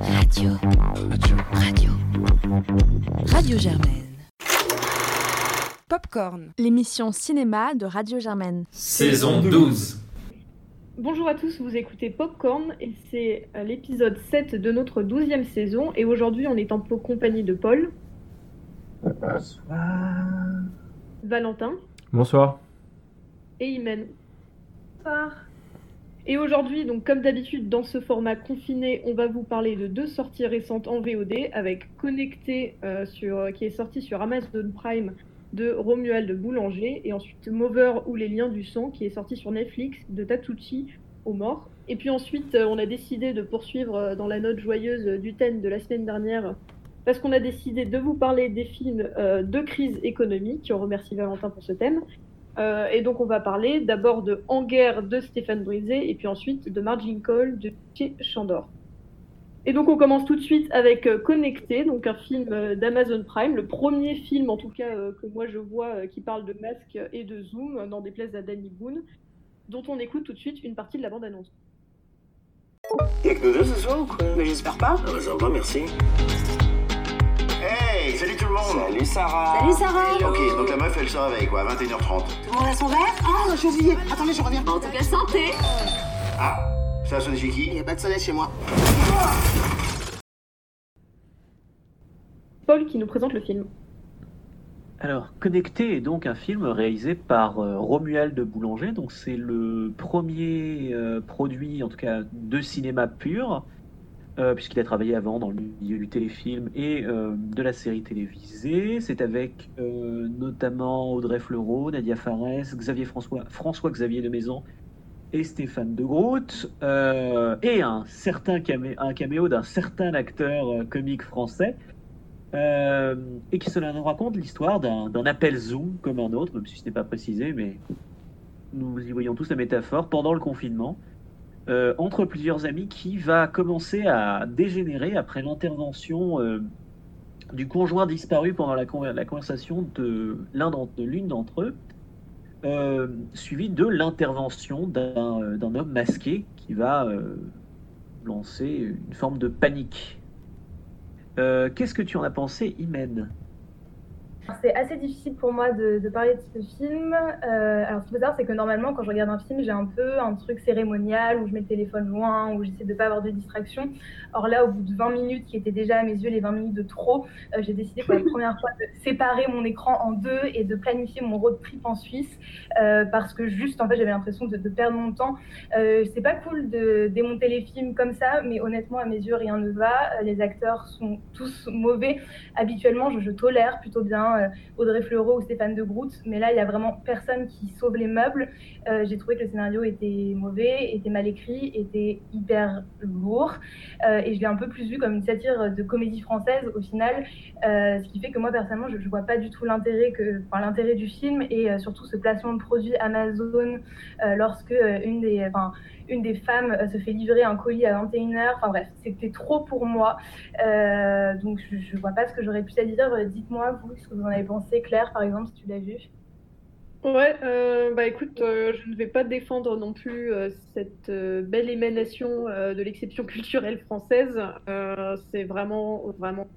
Radio. Radio. Radio. Radio Germaine. Popcorn, l'émission cinéma de Radio Germaine. Saison 12. Bonjour à tous, vous écoutez Popcorn et c'est euh, l'épisode 7 de notre 12e saison et aujourd'hui on est en compagnie de Paul. Valentin Bonsoir. et Imen. Et aujourd'hui, donc comme d'habitude dans ce format confiné, on va vous parler de deux sorties récentes en VOD avec Connecté euh, sur, qui est sorti sur Amazon Prime de Romuald Boulanger et ensuite Mover ou les liens du sang qui est sorti sur Netflix de Tatsuchi au mort. Et puis ensuite, euh, on a décidé de poursuivre euh, dans la note joyeuse du thème de la semaine dernière parce qu'on a décidé de vous parler des films euh, de crise économique. On remercie Valentin pour ce thème. Euh, et donc, on va parler d'abord de En guerre de Stéphane Brisé et puis ensuite de Margin Call de Chandor. Et donc, on commence tout de suite avec euh, Connecté, donc un film euh, d'Amazon Prime, le premier film en tout cas euh, que moi je vois euh, qui parle de masque et de zoom, euh, dans des places à Danny Boone, dont on écoute tout de suite une partie de la bande-annonce. Y'a que nous deux ce soir ou quoi? Mais j'espère pas? Ah bah ça va, merci. Hey, salut tout le monde Salut Sarah. Salut Sarah Ok, donc la meuf elle se réveille quoi, à 21h30. Tout le monde a son verre? Ah, j'ai oublié. Attendez, je reviens. En tout cas, santé Ah, ça a sonné chez qui? Il y a pas de soleil chez moi. Paul qui nous présente le film. Alors, Connecté est donc un film réalisé par euh, Romuald de Boulanger. Donc, c'est le premier euh, produit, en tout cas, de cinéma pur, euh, puisqu'il a travaillé avant dans le milieu du téléfilm et euh, de la série télévisée. C'est avec euh, notamment Audrey Fleurot, Nadia Fares, Xavier François, François Xavier de Maison et Stéphane de Groot, et un certain caméo d'un certain acteur comique français. Et qui cela nous raconte l'histoire d'un appel Zoom comme un autre, même si ce n'est pas précisé, mais nous y voyons tous la métaphore, pendant le confinement, euh, entre plusieurs amis qui va commencer à dégénérer après l'intervention euh, du conjoint disparu pendant la, la conversation de l'une d'entre eux, euh, suivi de l'intervention d'un euh, homme masqué qui va lancer une forme de panique. Qu'est-ce que tu en as pensé, Imen? C'est assez difficile pour moi de, de parler de ce film. Euh, alors, ce qu'il faut savoir, c'est que normalement, quand je regarde un film, j'ai un peu un truc cérémonial où je mets le téléphone loin, où j'essaie de ne pas avoir de distraction. Or là, au bout de 20 minutes, qui étaient déjà à mes yeux les 20 minutes de trop, euh, j'ai décidé pour la première fois de séparer mon écran en deux et de planifier mon road trip en Suisse euh, parce que juste, en fait, j'avais l'impression de, de perdre mon temps. C'est pas cool de démonter les films comme ça, mais honnêtement, à mes yeux, rien ne va. Les acteurs sont tous mauvais. Habituellement, je, je tolère plutôt bien euh, Audrey Fleurot ou Stéphane de Groot, mais là, il y a vraiment personne qui sauve les meubles. Euh, J'ai trouvé que le scénario était mauvais, était mal écrit, était hyper lourd, euh, et je l'ai un peu plus vu comme une satire de comédie française au final, ce qui fait que moi personnellement, je, je vois pas du tout l'intérêt que, l'intérêt du film et surtout ce placement de produit Amazon lorsque une des, femmes se fait livrer un colis à 21h. Enfin bref, c'était trop pour moi. Donc je, je vois pas ce que j'aurais pu à dire. Dites-moi vous ce que vous en avez pensé, Claire par exemple, si tu l'as vu. Ouais, euh, bah écoute, euh, je ne vais pas défendre non plus euh, cette belle émanation de l'exception culturelle française. C'est vraiment, vraiment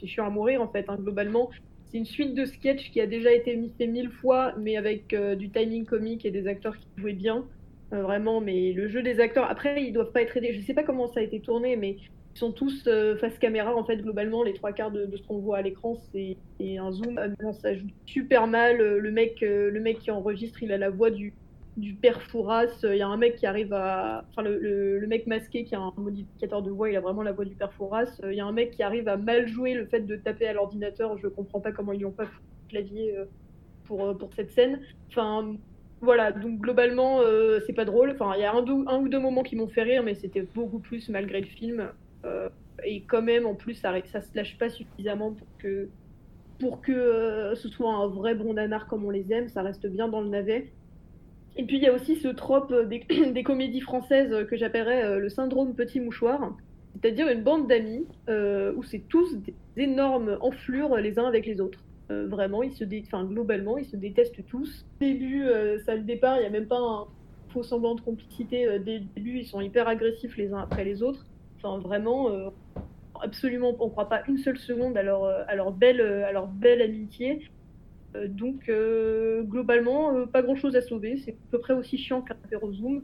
c'est chiant à mourir en fait, hein, globalement. C'est une suite de sketchs qui a déjà été mis fait mille fois, mais avec du timing comique et des acteurs qui jouaient bien. Euh, vraiment, mais le jeu des acteurs, après, ils doivent pas être aidés. Je sais pas comment ça a été tourné, mais ils sont tous euh, face caméra en fait globalement les trois quarts de, ce qu'on voit à l'écran c'est un zoom. Euh, ça joue super mal. Euh, le mec le mec qui enregistre il a la voix du du père Fouras. Il y a un mec qui arrive à enfin le, mec masqué qui a un modificateur de voix il a vraiment la voix du père Fouras. Il y a un mec qui arrive à mal jouer le fait de taper à l'ordinateur. Je comprends pas comment ils lui ont pas foutu le clavier pour pour cette scène. Enfin voilà, donc globalement, euh, c'est pas drôle. Enfin, il y a un, ou deux moments qui m'ont fait rire, mais c'était beaucoup plus malgré le film. Euh, et quand même, en plus, ça, ça se lâche pas suffisamment pour que, euh, ce soit un vrai bon nanar comme on les aime. Ça reste bien dans le navet. Et puis, il y a aussi ce trope des, comédies françaises que j'appellerais le syndrome petit mouchoir. C'est-à-dire une bande d'amis où c'est tous des énormes enflures les uns avec les autres. Euh, vraiment, ils se dé... globalement, ils se détestent tous. Début, euh, ça le départ, il n'y a même pas un faux semblant de complicité. Euh, dès le début, ils sont hyper agressifs les uns après les autres. Enfin, vraiment, euh, absolument, on ne croit pas une seule seconde à leur, euh, belle, à leur belle amitié. Donc, globalement, pas grand-chose à sauver. C'est à peu près aussi chiant qu'un Zoom.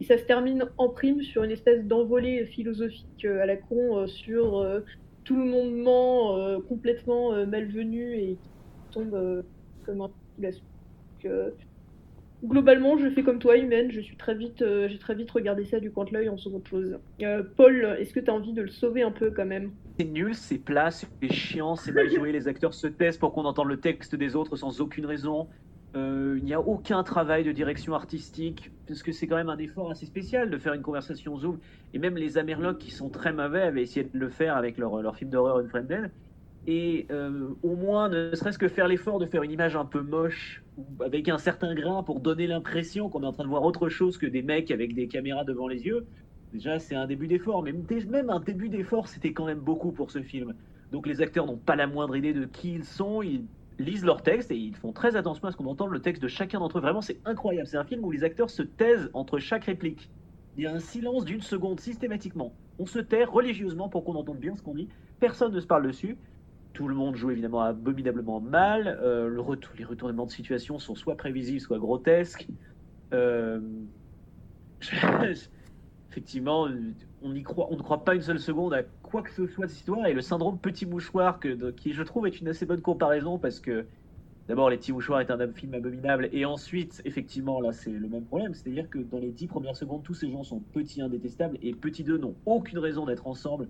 Et ça se termine en prime sur une espèce d'envolée philosophique à la con sur tout le monde ment euh, complètement euh, malvenu et tombe euh, comme un globalement, je fais comme toi, humaine. Je suis très vite, j'ai très vite regardé ça du coin de l'œil en seconde chose. Paul, est-ce que tu as envie de le sauver un peu quand même? C'est nul, c'est plat, c'est chiant, c'est mal joué. Les acteurs se taisent pour qu'on entende le texte des autres sans aucune raison. Euh, il n'y a aucun travail de direction artistique, parce que c'est quand même un effort assez spécial de faire une conversation Zoom. Et même les Amerlocs, qui sont très mauvais, avaient essayé de le faire avec leur, leur film d'horreur Unfriended. Et euh, au moins, ne serait-ce que faire l'effort de faire une image un peu moche, avec un certain grain, pour donner l'impression qu'on est en train de voir autre chose que des mecs avec des caméras devant les yeux. Déjà, c'est un début d'effort, mais même un début d'effort, c'était quand même beaucoup pour ce film. Donc les acteurs n'ont pas la moindre idée de qui ils sont, lisent leur texte et ils font très attention à ce qu'on entende le texte de chacun d'entre eux. Vraiment, c'est incroyable. C'est un film où les acteurs se taisent entre chaque réplique. Il y a un silence d'une seconde systématiquement. On se tait religieusement pour qu'on entende bien ce qu'on dit. Personne ne se parle dessus. Tout le monde joue évidemment abominablement mal. Euh, les retournements de situation sont soit prévisibles, soit grotesques. Euh, Effectivement, on, croit, on ne croit pas une seule seconde à quoi que ce soit de cette histoire. Et le syndrome petit mouchoir, qui je trouve est une assez bonne comparaison parce que d'abord, Les petits mouchoirs est un film abominable. Et ensuite, effectivement, là, c'est le même problème. C'est-à-dire que dans les dix premières secondes, tous ces gens sont petits, indétestables. Et petits deux n'ont aucune raison d'être ensemble.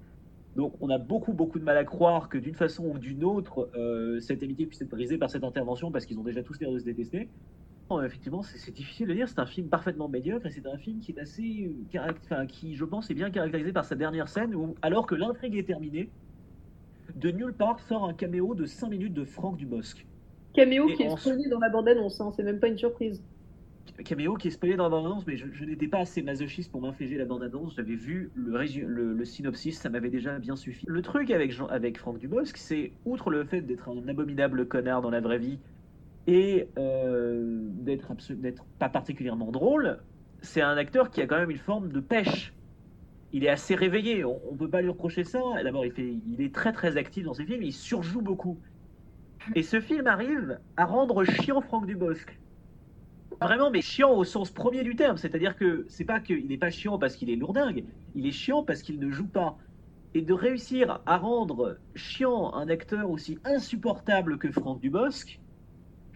Donc, on a beaucoup, beaucoup de mal à croire que d'une façon ou d'une autre, euh, cette amitié puisse être brisée par cette intervention parce qu'ils ont déjà tous l'air de se détester. Effectivement, c'est difficile de dire. C'est un film parfaitement médiocre et c'est un film qui est assez, euh, enfin, qui, je pense, est bien caractérisé par sa dernière scène où, alors que l'intrigue est terminée, de nulle part sort un caméo de 5 minutes de Franck Dubosc. Caméo Et qui est spoilé dans la bande-annonce, hein, c'est même pas une surprise. Caméo qui est spoilé dans la bande-annonce, mais je, je n'étais pas assez masochiste pour m'infliger la bande-annonce. J'avais vu le, le synopsis, ça m'avait déjà bien suffi. Le truc avec, Jean, avec Franck Dubosc, c'est, outre le fait d'être un abominable connard dans la vraie vie et euh, d'être pas particulièrement drôle, c'est un acteur qui a quand même une forme de pêche. Il est assez réveillé, on, on peut pas lui reprocher ça. D'abord, il est très très actif dans ses films, il surjoue beaucoup. Et ce film arrive à rendre chiant Franck Dubosc. Vraiment, mais chiant au sens premier du terme. C'est-à-dire que c'est pas qu'il n'est pas chiant parce qu'il est lourdingue, il est chiant parce qu'il ne joue pas. Et de réussir à rendre chiant un acteur aussi insupportable que Franck Dubosc,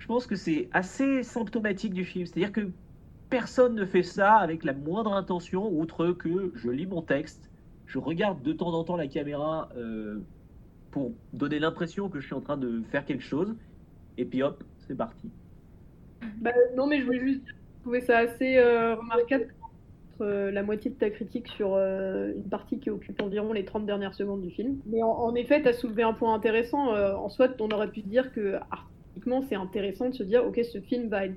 je pense que c'est assez symptomatique du film. C'est-à-dire que personne ne fait ça avec la moindre intention, outre que je lis mon texte, je regarde de temps en temps la caméra euh, pour donner l'impression que je suis en train de faire quelque chose, et puis hop, c'est parti. Bah, non, mais je voulais juste trouvais ça assez euh, remarquable euh, la moitié de ta critique sur euh, une partie qui occupe environ les 30 dernières secondes du film. Mais en, effet, tu as soulevé un point intéressant. en soi, on aurait pu dire que artistiquement, c'est intéressant de se dire ok, ce film va être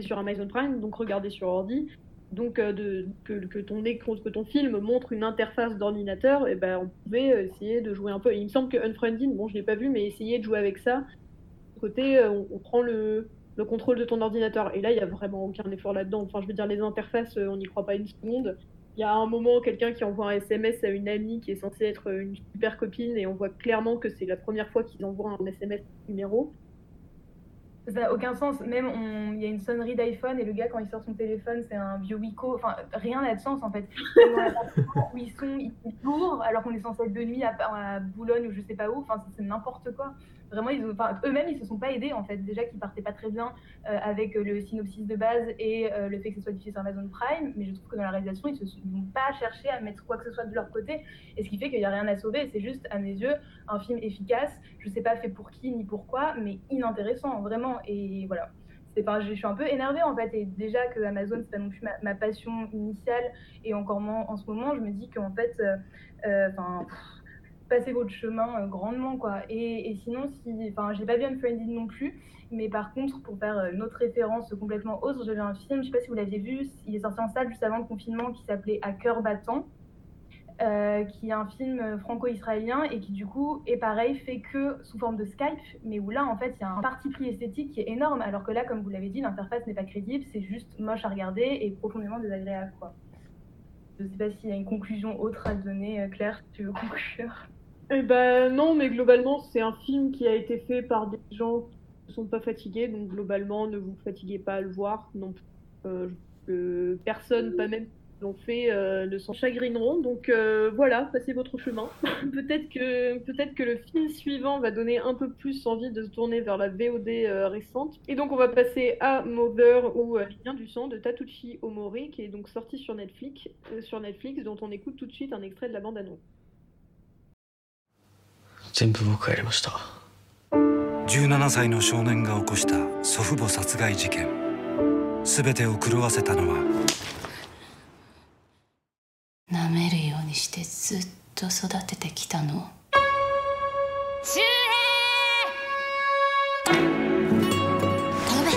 sur Amazon Prime, donc regardé sur ordi. Donc, euh, que, que, ton que ton film montre une interface d'ordinateur, et ben, on pouvait essayer de jouer un peu. Et il me semble que Unfriended, bon, je l'ai pas vu, mais essayer de jouer avec ça. Côté, euh, on, prend le, le contrôle de ton ordinateur. Et là, il n'y a vraiment aucun effort là-dedans. Enfin, je veux dire, les interfaces, euh, on n'y croit pas une seconde. Il y a un moment, quelqu'un qui envoie un SMS à une amie qui est censée être une super copine, et on voit clairement que c'est la première fois qu'ils envoient un SMS numéro. Ça n'a aucun sens. Même, il y a une sonnerie d'iPhone et le gars, quand il sort son téléphone, c'est un vieux Wico. Enfin, rien n'a de sens en fait. Où ils sont, ils lourds alors qu'on est censé être de nuit à, à Boulogne ou je sais pas où. Enfin, c'est n'importe quoi. Vraiment, enfin, eux-mêmes, ils se sont pas aidés en fait. Déjà qu'ils partaient pas très bien euh, avec euh, le synopsis de base et euh, le fait que ce soit diffusé sur Amazon Prime. Mais je trouve que dans la réalisation, ils ne vont pas chercher à mettre quoi que ce soit de leur côté. Et ce qui fait qu'il n'y a rien à sauver. C'est juste, à mes yeux, un film efficace. Je sais pas fait pour qui ni pourquoi, mais inintéressant, vraiment. Et voilà. Pas, je suis un peu énervée en fait. Et déjà que Amazon, c'est pas non plus ma, passion initiale. Et encore moins en ce moment, je me dis qu'en fait, euh, enfin. Passez votre chemin euh, grandement quoi. Et, sinon, si, enfin, j'ai pas vu Unfriended non plus, mais par contre, pour faire euh, une autre référence complètement autre, vu un film, je sais pas si vous l'aviez vu, il est sorti en salle juste avant le confinement qui s'appelait À cœur battant. Euh, qui est un film franco-israélien et qui du coup est pareil, fait que sous forme de Skype, mais où là en fait il y a un parti pris esthétique qui est énorme, alors que là, comme vous l'avez dit, l'interface n'est pas crédible, c'est juste moche à regarder et profondément désagréable quoi. Je sais pas s'il y a une conclusion autre à donner. Claire, tu veux conclure? Eh ben non, mais globalement, c'est un film qui a été fait par des gens qui ne sont pas fatigués, donc globalement, ne vous fatiguez pas à le voir non plus. Euh, personne, pas même l'ont fait, euh, ne s'en chagrineront. Donc euh, voilà, passez votre chemin. peut-être que peut-être que le film suivant va donner un peu plus envie de se tourner vers la VOD récente. Et donc on va passer à Mother ou Lien du sang de Tatuchi Omori, qui est donc sorti sur Netflix, sur Netflix, dont on écoute tout de suite un extrait de la bande annonce. 全部僕がやりました。17歳の少年が起こした祖父母殺害事件。全てを狂わせたのは舐めるようにしてずっと育ててきたの。周平ごめ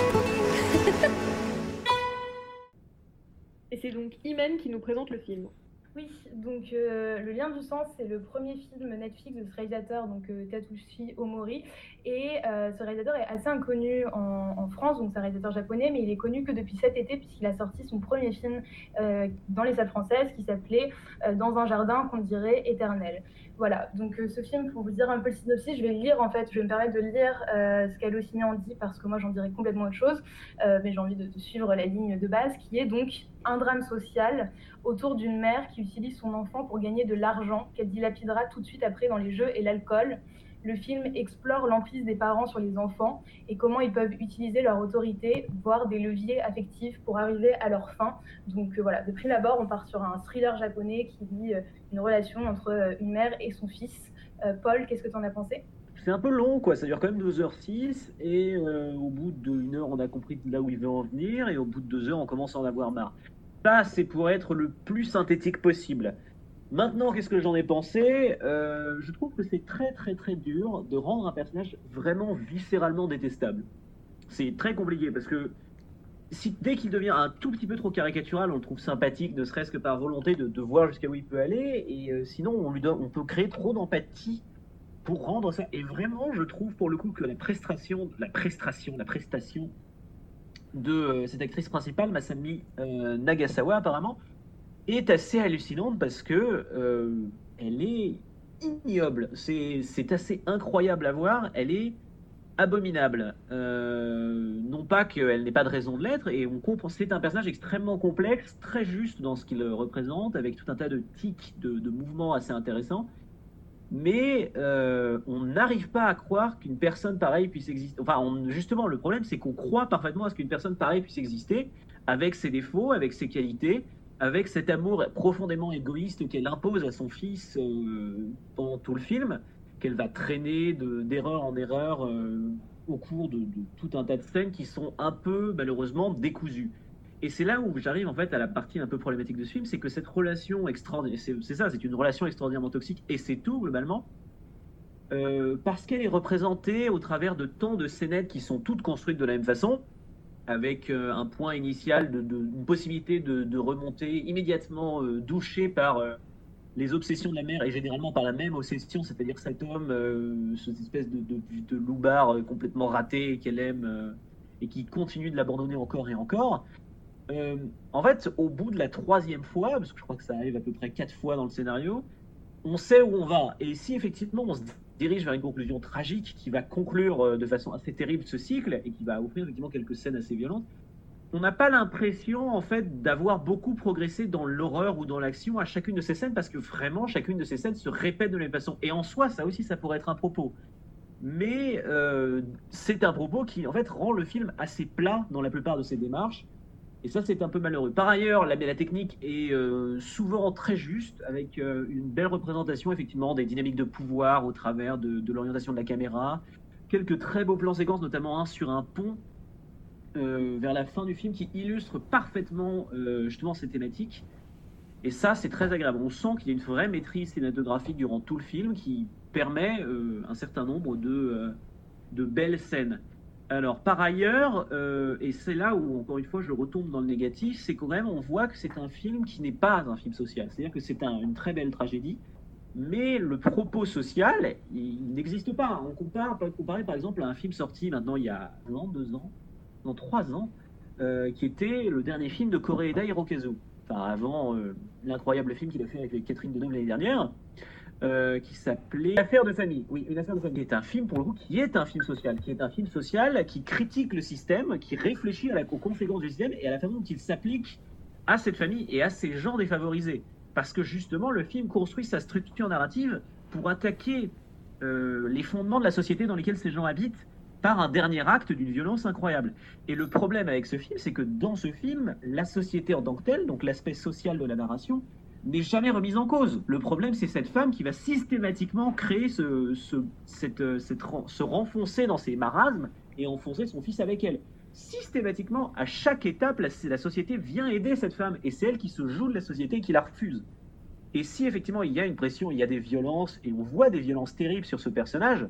c'est donc Imen qui nous présente le film. Oui, donc euh, Le lien du sang, c'est le premier film Netflix de ce réalisateur, donc euh, Tatushi Omori. Et euh, ce réalisateur est assez inconnu en, France, donc c'est un réalisateur japonais, mais il est connu que depuis cet été, puisqu'il a sorti son premier film euh, dans les salles françaises qui s'appelait Dans un jardin qu'on dirait éternel. Voilà, donc euh, ce film, pour vous dire un peu le synopsis, je vais le lire en fait, je vais me permettre de lire euh, ce qu'Allociné en dit parce que moi j'en dirais complètement autre chose, euh, mais j'ai envie de, de suivre la ligne de base qui est donc un drame social autour d'une mère qui utilise son enfant pour gagner de l'argent qu'elle dilapidera tout de suite après dans les jeux et l'alcool. Le film explore l'emprise des parents sur les enfants et comment ils peuvent utiliser leur autorité, voire des leviers affectifs pour arriver à leur fin. Donc euh, voilà, de prime abord, on part sur un thriller japonais qui vit euh, une relation entre euh, une mère et son fils. Paul, qu'est-ce que tu en as pensé? C'est un peu long, quoi. Ça dure quand même 2h06, et au bout d'une heure, on a compris là où il veut en venir, et au bout de deux heures, on commence à en avoir marre. Ça, c'est pour être le plus synthétique possible. Maintenant, qu'est-ce que j'en ai pensé? Euh, Je trouve que c'est très très très dur de rendre un personnage vraiment viscéralement détestable. C'est très compliqué parce que dès qu'il devient un tout petit peu trop caricatural, on le trouve sympathique, ne serait-ce que par volonté de, de voir jusqu'à où il peut aller, et euh, sinon on, lui donne, on peut créer trop d'empathie pour rendre ça. Et vraiment, je trouve pour le coup que la prestation, la prestation, la prestation de euh, cette actrice principale, Masami euh, Nagasawa apparemment, est assez hallucinante parce que euh, elle est ignoble. C'est assez incroyable à voir. Elle est abominable. Euh, non pas qu'elle n'ait pas de raison de l'être, et on comprend. C'est un personnage extrêmement complexe, très juste dans ce qu'il représente, avec tout un tas de tics, de, de mouvements assez intéressants. Mais euh, on n'arrive pas à croire qu'une personne pareille puisse exister. Enfin, justement, le problème, c'est qu'on croit parfaitement à ce qu'une personne pareille puisse exister, avec ses défauts, avec ses qualités, avec cet amour profondément égoïste qu'elle impose à son fils euh, pendant tout le film, qu'elle va traîner de- d'erreur en erreur euh, au cours de, tout un tas de scènes qui sont un peu, malheureusement, décousues. Et c'est là où j'arrive en fait à la partie un peu problématique de ce film, c'est que cette relation extraordinaire, c'est ça, c'est une relation extraordinairement toxique, et c'est tout globalement, euh, parce qu'elle est représentée au travers de tant de scénettes qui sont toutes construites de la même façon, avec euh, un point initial de, une possibilité de, remonter immédiatement euh, douché par euh, les obsessions de la mère et généralement par la même obsession, c'est-à-dire cet homme, cette espèce de, de, de loupard complètement raté qu'elle aime et qui continue de l'abandonner encore et encore. En fait, au bout de la troisième fois, parce que je crois que ça arrive à peu près quatre fois dans le scénario, on sait où on va. Et si effectivement on se dirige vers une conclusion tragique qui va conclure euh, de façon assez terrible ce cycle et qui va offrir effectivement quelques scènes assez violentes, on n'a pas l'impression en fait d'avoir beaucoup progressé dans l'horreur ou dans l'action à chacune de ces scènes parce que vraiment chacune de ces scènes se répète de la même façon. Et en soi, ça aussi, ça pourrait être un propos. Mais euh, c'est un propos qui en fait rend le film assez plat dans la plupart de ses démarches. Et ça, c'est un peu malheureux. Par ailleurs, la, la technique est euh, souvent très juste, avec euh, une belle représentation, effectivement, des dynamiques de pouvoir au travers de, l'orientation de la caméra. Quelques très beaux plans séquences, notamment un sur un pont euh, vers la fin du film qui illustre parfaitement justement ces thématiques. Et ça, c'est très agréable. On sent qu'il y a une vraie maîtrise cinématographique durant tout le film qui permet un certain nombre de belles scènes. Alors, par ailleurs, euh, et c'est là où, encore une fois, je retombe dans le négatif, c'est quand même, on voit que c'est un film qui n'est pas un film social. C'est-à-dire que c'est un- une très belle tragédie, mais le propos social, il n'existe pas. On compare, peut comparer par exemple à un film sorti maintenant il y a un an, deux ans, non, trois ans, euh, qui était le dernier film de Koreeda Hirokazu. enfin avant euh, l'incroyable film qu'il a fait avec Catherine Deneuve l'année dernière, euh, qui s'appelait Affaire de famille. Oui, une affaire de famille. Qui est un film pour le coup qui est un film social, qui est un film social qui critique le système, qui réfléchit à la, aux conséquences du système et à la façon dont il s'applique à cette famille et à ces gens défavorisés. Parce que justement, le film construit sa structure narrative pour attaquer euh, les fondements de la société dans lesquels ces gens habitent par un dernier acte d'une violence incroyable. Et le problème avec ce film, c'est que dans ce film, la société en tant que telle, donc l'aspect social de la narration, n'est jamais remise en cause. Le problème, c'est cette femme qui va systématiquement créer ce, ce, cette, euh, cette, se renfoncer dans ses marasmes et enfoncer son fils avec elle. Systématiquement, à chaque étape, la, la société vient aider cette femme et c'est elle qui se joue de la société et qui la refuse. Et si effectivement il y a une pression, il y a des violences, et on voit des violences terribles sur ce personnage,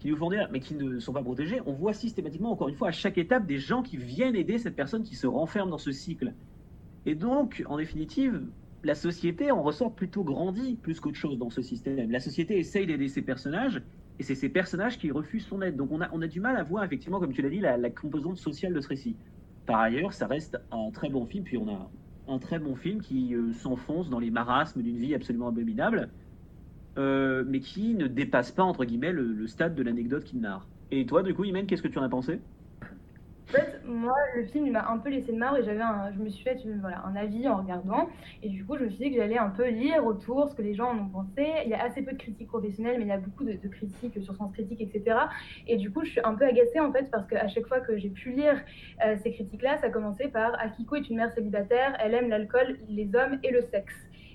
qui nous font dire, mais qui ne sont pas protégés, on voit systématiquement, encore une fois, à chaque étape, des gens qui viennent aider cette personne qui se renferme dans ce cycle. Et donc, en définitive, la société en ressort plutôt grandie plus qu'autre chose dans ce système. La société essaye d'aider ses personnages, et c'est ces personnages qui refusent son aide. Donc on a, on a du mal à voir, effectivement, comme tu l'as dit, la, composante sociale de ce récit. Par ailleurs, ça reste un très bon film, puis on a un très bon film qui euh, s'enfonce dans les marasmes d'une vie absolument abominable, euh, mais qui ne dépasse pas, entre guillemets, le, le stade de l'anecdote qu'il narre. Et toi, du coup, Imen, qu'est-ce que tu en as pensé? En fait, moi, le film il m'a un peu laissé de marre et j'avais je me suis fait voilà, un avis en regardant. Et du coup, je me suis dit que j'allais un peu lire autour ce que les gens en ont pensé. Il y a assez peu de critiques professionnelles, mais il y a beaucoup de, de critiques sur Sens Critique, etc. Et du coup, je suis un peu agacée en fait parce qu'à chaque fois que j'ai pu lire euh, ces critiques-là, ça commençait par Akiko est une mère célibataire, elle aime l'alcool, les hommes et le sexe.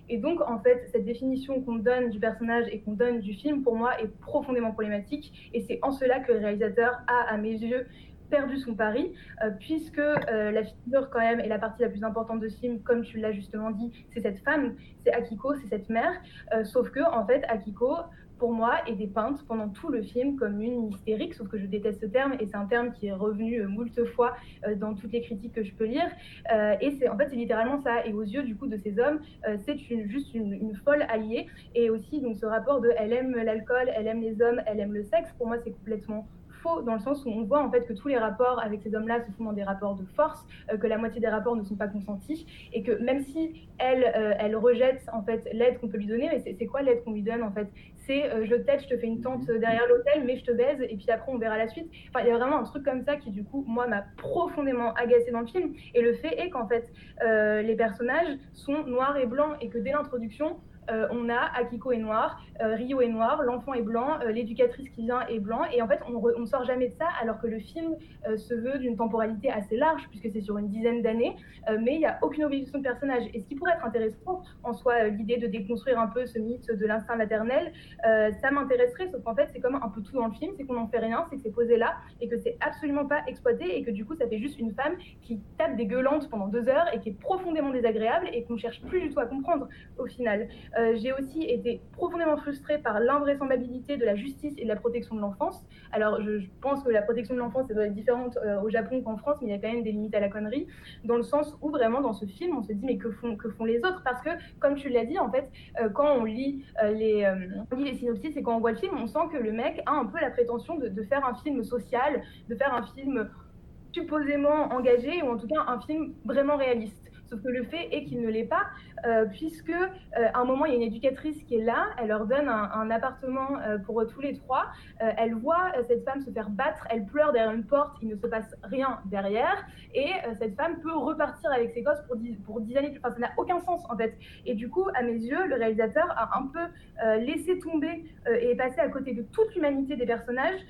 Et donc, en fait, cette définition qu'on donne du personnage et qu'on donne du film, pour moi, est profondément problématique. Et c'est en cela que le réalisateur a, à mes yeux, perdu son pari, euh, puisque euh, la figure quand même est la partie la plus importante de film, comme tu l'as justement dit, c'est cette femme, c'est Akiko, c'est cette mère, Euh, sauf que en fait Akiko, pour moi, est dépeinte pendant tout le film comme une hystérique, sauf que je déteste ce terme, et c'est un terme qui est revenu moult fois dans toutes les critiques que je peux lire, et c'est en fait c'est littéralement ça, et aux yeux du coup de ces hommes, c'est juste une, une folle alliée, et aussi donc ce rapport de elle aime l'alcool, elle aime les hommes, elle aime le sexe, pour moi c'est complètement faux dans le sens où on voit en fait que tous les rapports avec ces hommes-là se font dans des rapports de force, euh, que la moitié des rapports ne sont pas consentis et que même si elle, euh, elle rejette en fait l'aide qu'on peut lui donner, mais c'est- quoi l'aide qu'on lui donne en fait? C'est euh, je t'aide, je te fais une tente derrière l'hôtel, mais je te baise et puis après on verra la suite. Enfin, il y a vraiment un truc comme ça qui du coup moi m'a profondément agacé dans le film. Et le fait est qu'en fait les personnages sont noirs et blancs et que dès l'introduction euh, on a Akiko est noir, euh, Rio est noir, l'enfant est blanc, euh, l'éducatrice qui vient est blanc, et en fait on, on sort jamais de ça alors que le film se veut d'une temporalité assez large puisque c'est sur une dizaine d'années, mais il n'y a aucune évolution de personnage. Et ce qui pourrait être intéressant en soi, l'idée de déconstruire un peu ce mythe de l'instinct maternel, ça m'intéresserait, sauf qu'en fait c'est comme un peu tout dans le film, c'est qu'on n'en fait rien, c'est que c'est posé là et que c'est absolument pas exploité et que du coup ça fait juste une femme qui tape des gueulantes pendant deux heures et qui est profondément désagréable et qu'on cherche plus du tout à comprendre au final. Euh, j'ai aussi été profondément frustrée par l'invraisemblabilité de la justice et de la protection de l'enfance. Alors, je, pense que la protection de l'enfance elle doit être différente euh, au Japon qu'en France, mais il y a quand même des limites à la connerie, dans le sens où vraiment dans ce film, on se dit mais que font, que font les autres? Parce que, comme tu l'as dit, en fait, euh, quand on lit, les, on synopsis et quand on voit le film, on sent que le mec a un peu la prétention de faire un film social, de faire un film supposément engagé ou en tout cas un film vraiment réaliste. Sauf que le fait est qu'il ne l'est pas, euh, puisque euh, un moment il y a une éducatrice qui est là, elle leur donne un, appartement euh, pour tous les trois, Euh, elle voit cette femme se faire battre, elle pleure derrière une porte, il ne se passe rien derrière, et cette femme peut repartir avec ses gosses pour dix, pour dix années, enfin ça n'a aucun sens en fait. Et du coup, à mes yeux, le réalisateur a un peu laissé tomber et est passé à côté de toute l'humanité des personnages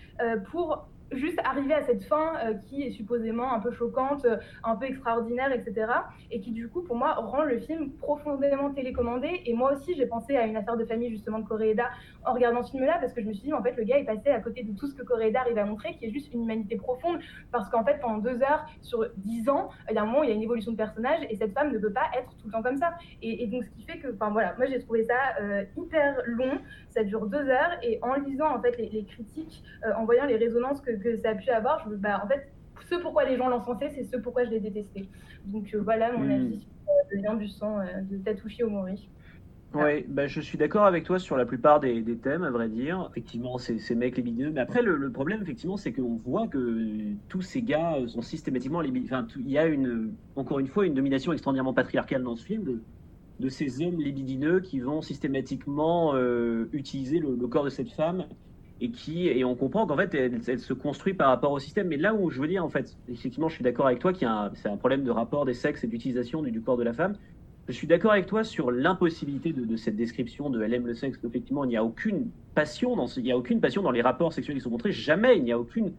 pour juste arriver à cette fin euh, qui est supposément un peu choquante, euh, un peu extraordinaire, etc. Et qui du coup, pour moi, rend le film profondément télécommandé. Et moi aussi, j'ai pensé à une affaire de famille justement de Koreeda en regardant ce film-là, parce que je me suis dit, en fait, le gars est passé à côté de tout ce que Koreeda arrive à montrer, qui est juste une humanité profonde, parce qu'en fait, pendant deux heures sur dix ans, il y a un moment où il y a une évolution de personnage, et cette femme ne peut pas être tout le temps comme ça. Et, et donc, ce qui fait que, enfin voilà, moi j'ai trouvé ça euh, hyper long, ça dure deux heures, et en lisant en fait les, les critiques, euh, en voyant les résonances que, que ça a pu avoir, je bah, en fait, ce pourquoi les gens l'ont censé, c'est ce pourquoi je l'ai détesté. Donc euh, voilà mon Mm. avis sur euh, le lien du sang de Tatsushi Omori. Ouais, bah, je suis d'accord avec toi sur la plupart des, des thèmes, à vrai dire. Effectivement, c'est ces mecs libidineux. Mais après, le, le problème, effectivement, c'est qu'on voit que tous ces gars sont systématiquement libidineux. Enfin, il y a une, encore une fois une domination extraordinairement patriarcale dans ce film de, ces hommes libidineux qui vont systématiquement euh, utiliser le, corps de cette femme et qui et on comprend qu'en fait elle, se construit par rapport au système. Mais là où je veux dire, en fait, effectivement, je suis d'accord avec toi qu'il y a c'est un problème de rapport des sexes et d'utilisation du, corps de la femme. Je suis d'accord avec toi sur l'impossibilité de, cette description de elle aime le sexe. Effectivement, il n'y a aucune passion dans il n'y a aucune passion dans les rapports sexuels qui sont montrés. Jamais, il n'y a aucune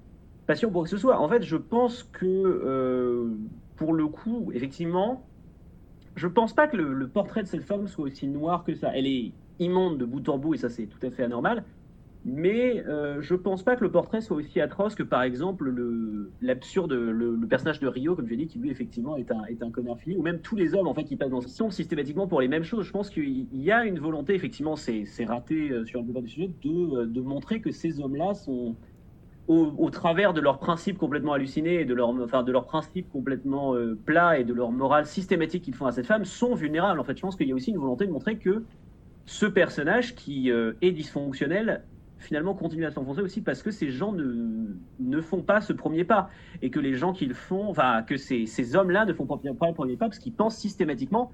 passion pour que ce soit. En fait, je pense que euh, pour le coup, effectivement, je pense pas que le, le portrait de cette femme soit aussi noir que ça. Elle est immonde de bout en bout et ça c'est tout à fait anormal. Mais euh, je pense pas que le portrait soit aussi atroce que par exemple le l'absurde le, le personnage de Rio comme j'ai dit qui lui effectivement est un est un connard fini ou même tous les hommes en fait qui passent dans ce sont systématiquement pour les mêmes choses. Je pense qu'il y a une volonté effectivement c'est raté euh, sur un plupart des sujets de euh, de montrer que ces hommes-là sont au, travers de leurs principes complètement hallucinés et de leur enfin leurs principes complètement euh, plats et de leur morale systématique qu'ils font à cette femme sont vulnérables. En fait, je pense qu'il y a aussi une volonté de montrer que ce personnage qui euh, est dysfonctionnel finalement continue à s'enfoncer aussi parce que ces gens ne, ne font pas ce premier pas et que les gens qui le font, enfin que ces, ces hommes-là ne font pas, pas le premier pas parce qu'ils pensent systématiquement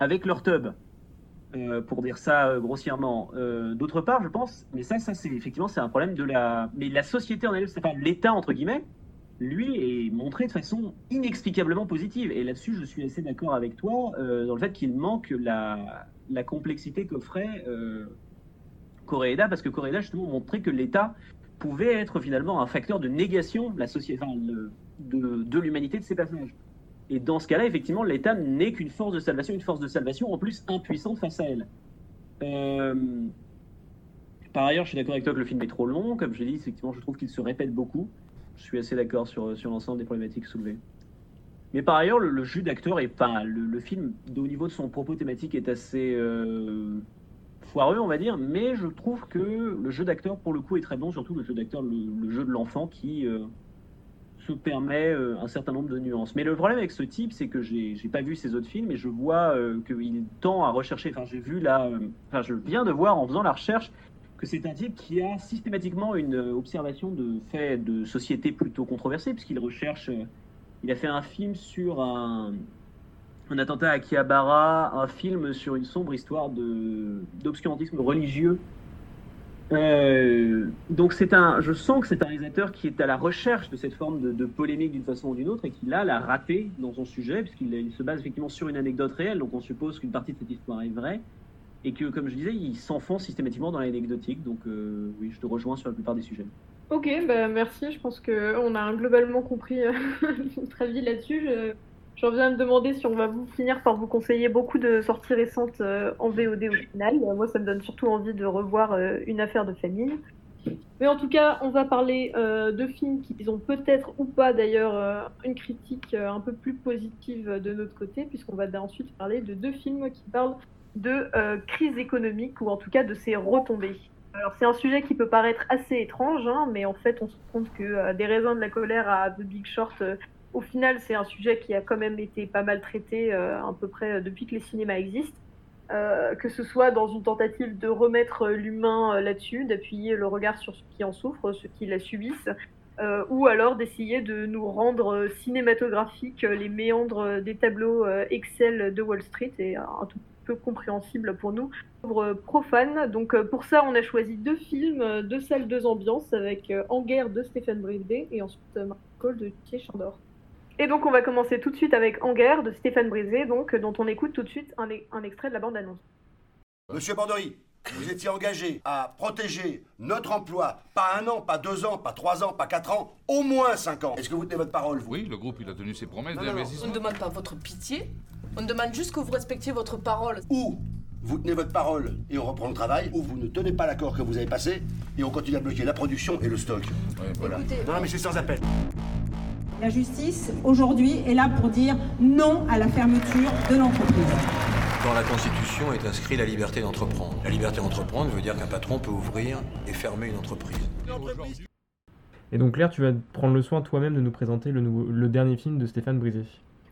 avec leur tub. Euh, pour dire ça euh, grossièrement. Euh, D'autre part, je pense, mais ça, ça c'est effectivement c'est un problème de la, mais la société en elle, c'est pas l'État entre guillemets, lui est montré de façon inexplicablement positive. Et là-dessus, je suis assez d'accord avec toi dans le fait qu'il manque la, la complexité qu'offrait Coréeda, parce que Coréeda justement montrait que l'État pouvait être finalement un facteur de négation de de, l'humanité de ces personnages. Et dans ce cas-là, effectivement, l'État n'est qu'une force de salvation, une force de salvation en plus impuissante face à elle. Euh, Par ailleurs, je suis d'accord avec toi que le film est trop long. Comme je l'ai dit, effectivement, je trouve qu'il se répète beaucoup. Je suis assez d'accord sur, sur l'ensemble des problématiques soulevées. Mais par ailleurs, le, jeu d'acteur est pas. Le, le film, au niveau de son propos thématique, est assez euh, foireux, on va dire. Mais je trouve que le jeu d'acteur, pour le coup, est très bon. Surtout le jeu d'acteur, le jeu de l'enfant qui euh, se permet euh, un certain nombre de nuances. Mais le problème avec ce type, c'est que j'ai pas vu ses autres films et je vois euh, qu'il tend à rechercher. Enfin, j'ai vu là. euh, Enfin, je viens de voir en faisant la recherche que c'est un type qui a systématiquement une observation de faits de société plutôt controversés, puisqu'il recherche. il a fait un film sur un, un attentat à Akihabara, un film sur une sombre histoire d'obscurantisme religieux. Euh, donc c'est un, je sens que c'est un réalisateur qui est à la recherche de cette forme de, polémique d'une façon ou d'une autre et qui là l'a raté dans son sujet puisqu'il il se base effectivement sur une anecdote réelle donc on suppose qu'une partie de cette histoire est vraie et que comme je disais il s'enfonce systématiquement dans l'anecdotique donc euh, oui je te rejoins sur la plupart des sujets. Ok, bah merci. Je pense que on a globalement compris euh, notre avis là-dessus. J'en viens à me demander si on va vous finir par vous conseiller beaucoup de sorties récentes euh, en VOD au final. Moi, ça me donne surtout envie de revoir euh, Une affaire de famille. Mais en tout cas, on va parler euh, de films qui ont peut-être ou pas d'ailleurs une critique un peu plus positive de notre côté, puisqu'on va ensuite parler de deux films qui parlent de crise économique ou en tout cas de ses retombées. Alors c'est un sujet qui peut paraître assez étrange, hein, mais en fait on se rend compte que des raisins de la colère à The Big Short, au final c'est un sujet qui a quand même été pas mal traité euh, à peu près euh, depuis que les cinémas existent. Euh, que ce soit dans une tentative de remettre l'humain là-dessus, d'appuyer le regard sur ceux qui en souffrent, ceux qui la subissent, ou alors d'essayer de nous rendre cinématographiques les méandres des tableaux Excel de Wall Street et un tout peu compréhensible pour nous œuvre profane. Donc pour ça, on a choisi deux films, deux salles, deux ambiances, avec En guerre de Stéphane Brisé et ensuite Marc Cole de Thier Chandor. Et donc on va commencer tout de suite avec En guerre de Stéphane Brisé, donc dont on écoute tout de suite un, un extrait de la bande-annonce. Monsieur Bandery, vous étiez engagé à protéger notre emploi, pas un an, pas deux ans, pas trois ans, pas quatre ans, au moins cinq ans. Est-ce que vous tenez votre parole, vous? Oui, le groupe, il a tenu ses promesses Non, non, non. On ne demande pas votre pitié, on demande juste que vous respectiez votre parole. Ou vous tenez votre parole et on reprend le travail, ou vous ne tenez pas l'accord que vous avez passé et on continue à bloquer la production et le stock. Voilà. Écoutez, Non, mais c'est sans appel. La justice, aujourd'hui, est là pour dire non à la fermeture de l'entreprise. Dans la Constitution est inscrit la liberté d'entreprendre. La liberté d'entreprendre veut dire qu'un patron peut ouvrir et fermer une entreprise. Et donc Claire, tu vas prendre le soin toi-même de nous présenter le, nouveau, le dernier film de Stéphane Brisé.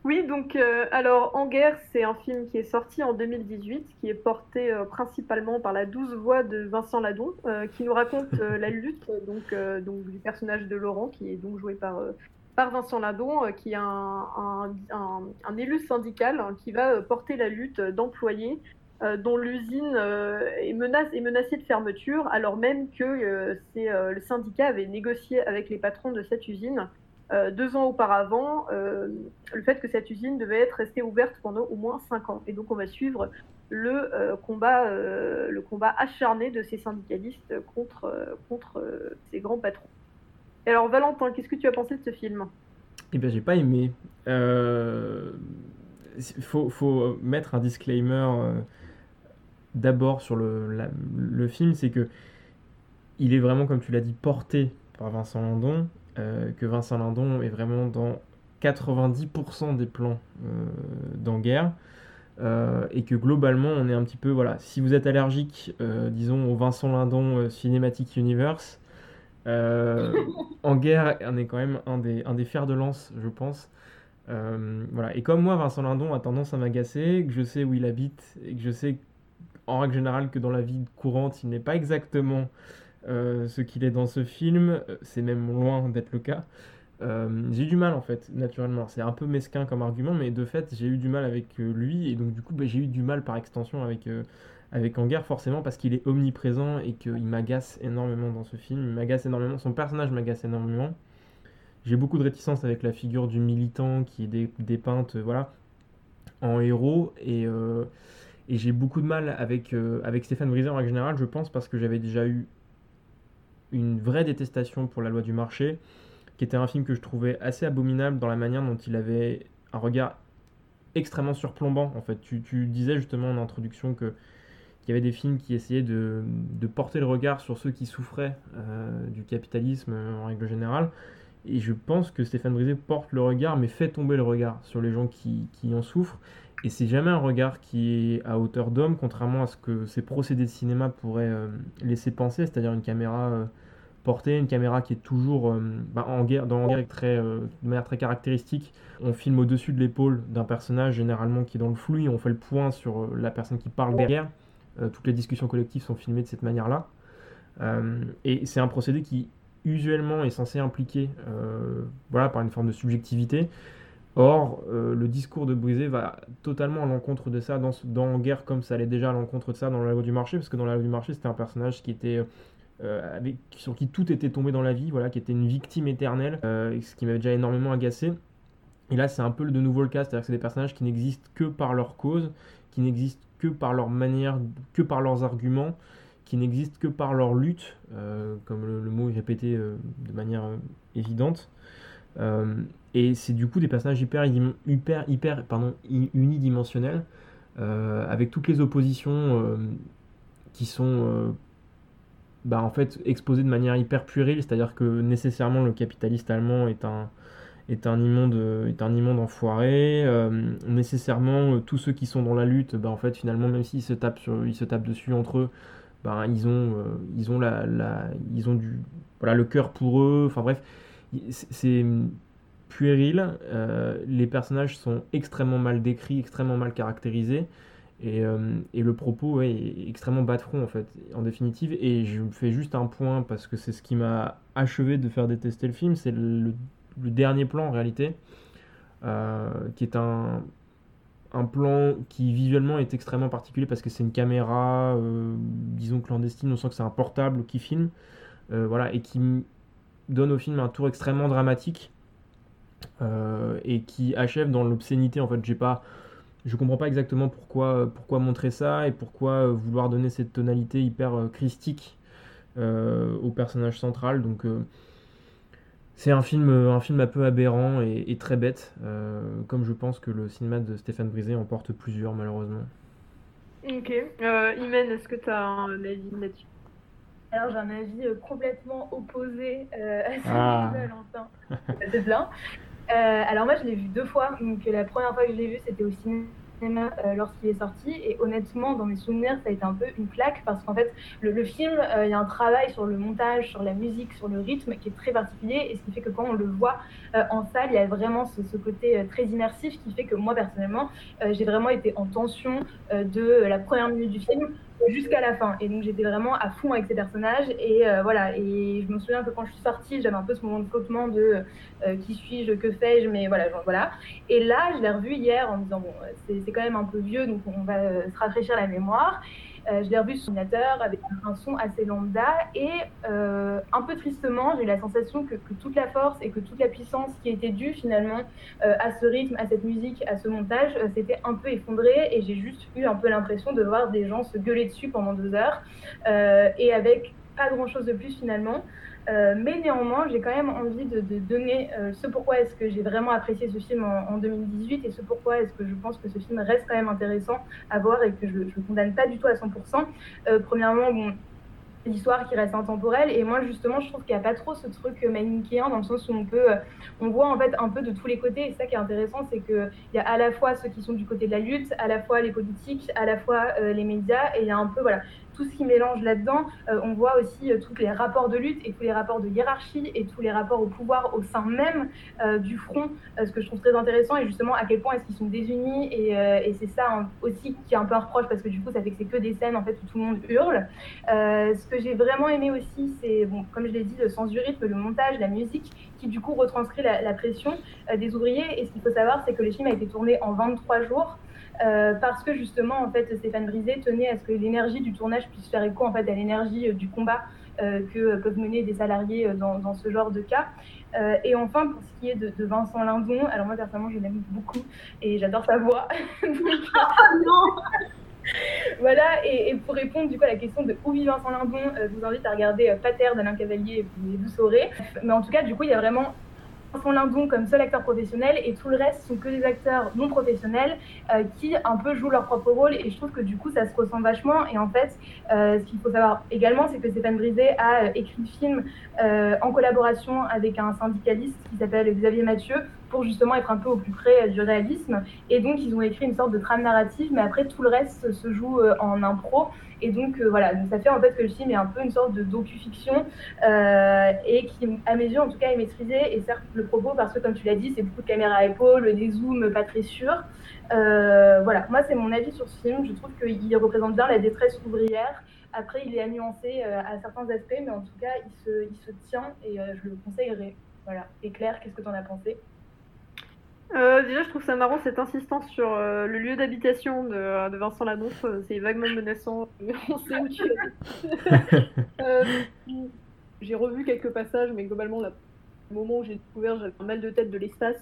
Oui, donc euh, alors En guerre, c'est un film qui est sorti en 2018, qui est porté euh, principalement par la douce voix de Vincent Ladon, euh, qui nous raconte euh, la lutte donc, euh, donc du personnage de Laurent, qui est donc joué par, euh, par Vincent Ladon, euh, qui est un, élu syndical hein, qui va euh, porter la lutte d'employés euh, dont l'usine est, menacée de fermeture, alors même que le syndicat avait négocié avec les patrons de cette usine deux ans auparavant le fait que cette usine devait être restée ouverte pendant au moins cinq ans. Et donc on va suivre le, combat, le combat acharné de ces syndicalistes contre, contre ces grands patrons. Alors Valentin, qu'est-ce que tu as pensé de ce film? Eh bien, j'ai pas aimé. Euh, faut, mettre un disclaimer euh, d'abord sur le, film, c'est que il est vraiment, comme tu l'as dit, porté par Vincent Lindon, euh, que Vincent Lindon est vraiment dans 90% des plans euh, d'En-Guerre, euh, et que globalement, on est un petit peu, voilà, si vous êtes allergique, disons, au Vincent Lindon Cinematic Universe, en guerre, on est quand même un des, un des fers de lance, je pense. Euh, voilà. Et comme moi, Vincent Lindon a tendance à m'agacer, que je sais où il habite, et que je sais en règle générale que dans la vie courante, il n'est pas exactement euh, ce qu'il est dans ce film, euh, c'est même loin d'être le cas. Euh, j'ai eu du mal en fait, naturellement. C'est un peu mesquin comme argument, mais de fait, j'ai eu du mal avec euh, lui, et donc du coup, bah, j'ai eu du mal par extension avec, euh, avec Anger, forcément, parce qu'il est omniprésent et qu'il m'agace énormément dans ce film. Il m'agace énormément, son personnage m'agace énormément. J'ai beaucoup de réticence avec la figure du militant qui est dé- dépeinte, euh, voilà, en héros, et, euh, et j'ai beaucoup de mal avec, euh, avec Stéphane Brisé en règle générale, je pense, parce que j'avais déjà eu une vraie détestation pour La Loi du Marché, qui était un film que je trouvais assez abominable dans la manière dont il avait un regard extrêmement surplombant. En fait, tu, tu disais justement en introduction que qu'il y avait des films qui essayaient de, porter le regard sur ceux qui souffraient euh, du capitalisme en règle générale. Et je pense que Stéphane Brisé porte le regard, mais fait tomber le regard sur les gens qui, en souffrent. Et c'est jamais un regard qui est à hauteur d'homme, contrairement à ce que ces procédés de cinéma pourraient euh, laisser penser, c'est-à-dire une caméra euh, portée, une caméra qui est toujours euh, bah, en guerre, dans guerre de manière très caractéristique. On filme au-dessus de l'épaule d'un personnage, généralement qui est dans le flou, et on fait le point sur la personne qui parle derrière. Euh, toutes les discussions collectives sont filmées de cette manière-là. Euh, et c'est un procédé qui, usuellement, est censé impliquer, euh, voilà, par une forme de subjectivité. Or, le discours de Brisé va totalement à l'encontre de ça dans, Guerre, comme ça allait déjà à l'encontre de ça dans la loi du marché, parce que dans la loi du marché, c'était un personnage qui était avec, sur qui tout était tombé dans la vie, voilà, qui était une victime éternelle, ce qui m'avait déjà énormément agacé. Et là, c'est un peu de nouveau le cas, c'est-à-dire que c'est des personnages qui n'existent que par leur cause, qui n'existent que par leur manière, que par leurs arguments, qui n'existent que par leur lutte, euh, comme le, mot est répété euh, de manière euh, évidente. Et c'est du coup des personnages hyper, hyper, hyper pardon, unidimensionnels, avec toutes les oppositions qui sont bah, en fait exposées de manière hyper puérile, c'est-à-dire que nécessairement le capitaliste allemand est un, est un immonde, est un immonde enfoiré. euh, nécessairement, euh, tous ceux qui sont dans la lutte, bah, en fait, finalement, même s'ils se tapent, sur, ils se tapent dessus entre eux, bah, ils ont, euh, ils ont, la, la- ils ont du, voilà, le cœur pour eux. Enfin bref, c'est puéril. euh, les personnages sont extrêmement mal décrits, extrêmement mal caractérisés. Et, euh, et le propos est extrêmement bas de front en fait, en définitive. Et je fais juste un point parce que c'est ce qui m'a achevé de faire détester le film, c'est le dernier plan en réalité, euh, qui est un, un plan qui visuellement est extrêmement particulier parce que c'est une caméra, euh, disons clandestine, on sent que c'est un portable qui filme, euh, voilà, et qui donne au film un tour extrêmement dramatique et qui achève dans l'obscénité. En fait, j'ai pas, je comprends pas exactement pourquoi, pourquoi montrer ça et pourquoi vouloir donner cette tonalité hyper christique au personnage central. Donc c'est un film, un film un peu aberrant et, et très bête, euh, comme je pense que le cinéma de Stéphane Brisé en porte plusieurs malheureusement. Ok. Euh, Imen, est-ce que tu as un avis là-dessus? Alors j'ai un avis euh, complètement opposé euh, à celui Ah. de Valentin. C'est bien. Euh, alors moi je l'ai vu deux fois. Donc la première fois que je l'ai vu c'était au cinéma euh, lorsqu'il est sorti. Et honnêtement, dans mes souvenirs, ça a été un peu une claque parce qu'en fait, le, film, euh, il y a un travail sur le montage, sur la musique, sur le rythme qui est très particulier. Et ce qui fait que quand on le voit euh, en salle, il y a vraiment ce, côté très immersif qui fait que moi, personnellement, j'ai vraiment été en tension de la première minute du film jusqu'à la fin. Et donc j'étais vraiment à fond avec ces personnages. Et euh, voilà, et je me souviens que quand je suis sortie, j'avais un peu ce moment de flottement de euh, qui suis-je, que fais-je, mais voilà, genre, voilà. Et là, je l'ai revu hier en me disant, bon, c'est c'est quand même un peu vieux, donc on va euh, se rafraîchir la mémoire. Euh, je l'ai revu sur ordinateur avec un son assez lambda et euh, un peu tristement, j'ai eu la sensation que, toute la force et que toute la puissance qui était due finalement euh, à ce rythme, à cette musique, à ce montage, s'était un peu effondrée et j'ai juste eu un peu l'impression de voir des gens se gueuler dessus pendant deux heures et avec pas grand chose de plus finalement. Euh, mais néanmoins, j'ai quand même envie de, donner euh, ce pourquoi est-ce que j'ai vraiment apprécié ce film en, en 2018 et ce pourquoi est-ce que je pense que ce film reste quand même intéressant à voir et que je ne condamne pas du tout à 100%. Euh, premièrement, l'histoire qui reste intemporelle et moi justement je trouve qu'il n'y a pas trop ce truc manichéen dans le sens où on peut on voit en fait un peu de tous les côtés et ça qui est intéressant c'est que il y a à la fois ceux qui sont du côté de la lutte à la fois les politiques à la fois les médias et il y a un peu voilà tout ce qui mélange là-dedans. Euh, on voit aussi euh, tous les rapports de lutte et tous les rapports de hiérarchie et tous les rapports au pouvoir au sein même euh, du front, ce que je trouve très intéressant et justement à quel point est-ce qu'ils sont désunis et, c'est ça hein, aussi qui est un peu un reproche parce que du coup ça fait que c'est que des scènes en fait où tout le monde hurle. Ce que j'ai vraiment aimé aussi, c'est comme je l'ai dit, le sens du rythme, le montage, la musique qui du coup retranscrit la, pression des ouvriers et ce qu'il faut savoir c'est que le film a été tourné en 23 jours. Euh, parce que justement, en fait, Stéphane Brisé tenait à ce que l'énergie du tournage puisse faire écho en fait à l'énergie euh, du combat euh, que peuvent mener des salariés dans, dans, ce genre de cas. Euh, et enfin, pour ce qui est de, de, Vincent Lindon, alors moi personnellement, je l'aime beaucoup et j'adore sa voix. Donc, non voilà, et, et, pour répondre du coup à la question de où vit Vincent Lindon, euh, je vous invite à regarder euh, Pater d'Alain Cavalier et vous, vous saurez. Mais en tout cas, du coup, il y a vraiment Vincent Lindon comme seul acteur professionnel et tout le reste sont que des acteurs non professionnels euh, qui un peu jouent leur propre rôle et je trouve que du coup ça se ressent vachement. Et en fait euh, ce qu'il faut savoir également c'est que Stéphane Brisé a euh, écrit le film en collaboration avec un syndicaliste qui s'appelle Xavier Mathieu pour justement être un peu au plus près du réalisme et donc ils ont écrit une sorte de trame narrative mais après tout le reste se joue en impro et donc euh, voilà, donc ça fait en fait que le film est un peu une sorte de docu-fiction euh, et qui, à mes yeux en tout cas, est maîtrisé. Et certes, le propos, parce que comme tu l'as dit, c'est beaucoup de caméras à épaule, des zooms pas très sûrs. Euh, voilà, moi c'est mon avis sur ce film. Je trouve qu'il représente bien la détresse ouvrière. Après, il est à nuancer euh, à certains aspects, mais en tout cas, il se, il se tient et euh, je le conseillerais. Voilà. Et Claire, qu'est-ce que tu en as pensé? Euh, déjà, je trouve ça marrant cette insistance sur euh, le lieu d'habitation de, de, Vincent Ladonce. C'est vaguement menaçant. On sait où tu euh, J'ai revu quelques passages, mais globalement, là, au moment où j'ai découvert, j'avais un mal de tête de l'espace.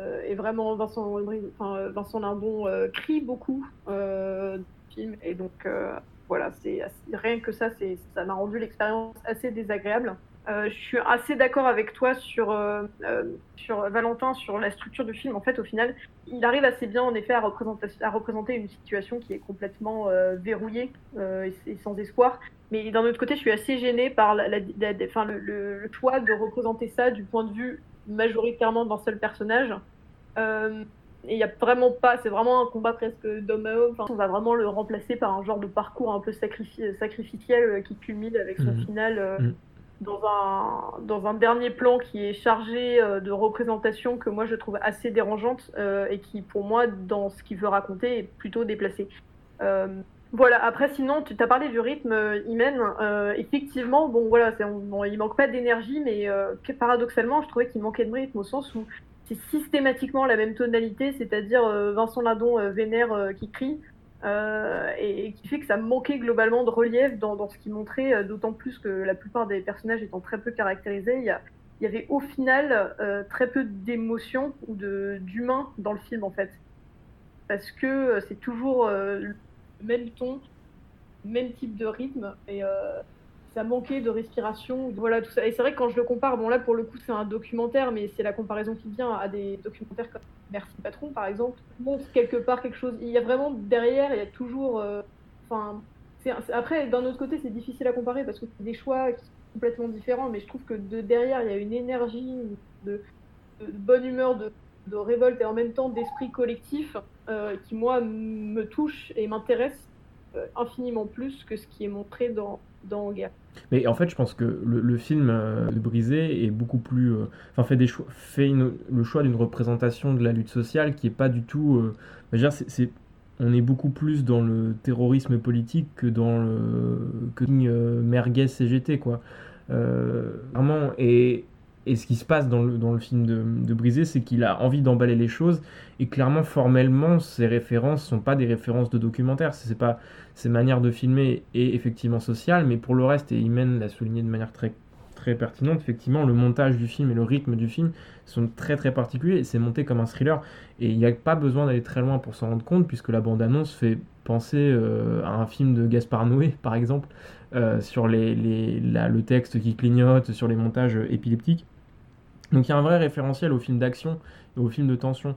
Euh, et vraiment, Vincent, enfin, Vincent Lindon euh, crie beaucoup euh, du film. Et donc, voilà, c'est rien que ça, ça m'a rendu l'expérience assez désagréable. Euh, je suis assez d'accord avec toi sur, euh, euh, sur Valentin, sur la structure du film. En fait, au final, il arrive assez bien, en effet, à représenter, à représenter une situation qui est complètement verrouillée et, et, sans espoir. Mais d'un autre côté, je suis assez gênée par la, la, la, enfin, le, le, le, choix de représenter ça du point de vue majoritairement d'un seul personnage. et il n'y a vraiment pas, c'est vraiment un combat presque d'homme à homme. Enfin, on va vraiment le remplacer par un genre de parcours un peu sacrifi sacrificiel qui culmine avec son mmh. final. Mmh dans un, dans un dernier plan qui est chargé euh, de représentation que moi je trouve assez dérangeante euh, et qui pour moi dans ce qu'il veut raconter est plutôt déplacé. Euh, voilà, après sinon tu as parlé du rythme Imen, effectivement bon voilà, il manque pas d'énergie mais paradoxalement je trouvais qu'il manquait de rythme au sens où c'est systématiquement la même tonalité, c'est-à-dire Vincent Ladon vénère qui crie, euh, et, qui fait que ça manquait globalement de relief dans, ce qu'il montrait, euh, d'autant plus que la plupart des personnages étant très peu caractérisés, il y, avait au final euh, très peu d'émotions ou d'humain dans le film en fait. Parce que c'est toujours le même ton, même type de rythme, et ça de respiration, voilà tout ça. Et c'est vrai que quand je le compare, bon là pour le coup c'est un documentaire, mais c'est la comparaison qui vient à des documentaires comme Merci Patron par exemple, montre quelque part quelque chose. Il y a vraiment derrière, il y a toujours. Enfin, euh, après d'un autre côté c'est difficile à comparer parce que c'est des choix qui sont complètement différents, mais je trouve que de derrière il y a une énergie de, bonne humeur, de, de, révolte et en même temps d'esprit collectif euh, qui moi me touche et m'intéresse euh, infiniment plus que ce qui est montré dans, dans Guerre. Mais en fait, je pense que le, film euh, de Brisé est beaucoup plus. euh, Enfin, fait, des choix, fait le choix d'une représentation de la lutte sociale qui est pas du tout. euh, je veux dire, c'est- on est beaucoup plus dans le terrorisme politique que dans le. que euh, merguez CGT, quoi. Vraiment. Et, et ce qui se passe dans le, dans le film de, de Brisé, c'est qu'il a envie d'emballer les choses. Et clairement, formellement, ces références sont pas des références de documentaire. C'est pas ses manières de filmer est effectivement sociale, mais pour le reste, et Imen l'a souligné de manière très, très pertinente, effectivement, le montage du film et le rythme du film sont très très particuliers, et c'est monté comme un thriller, et il n'y a pas besoin d'aller très loin pour s'en rendre compte, puisque la bande-annonce fait penser euh, à un film de Gaspard Noé, par exemple, euh, sur les, les- le texte qui clignote, sur les montages euh, épileptiques. Donc il y a un vrai référentiel au film d'action et au film de tension.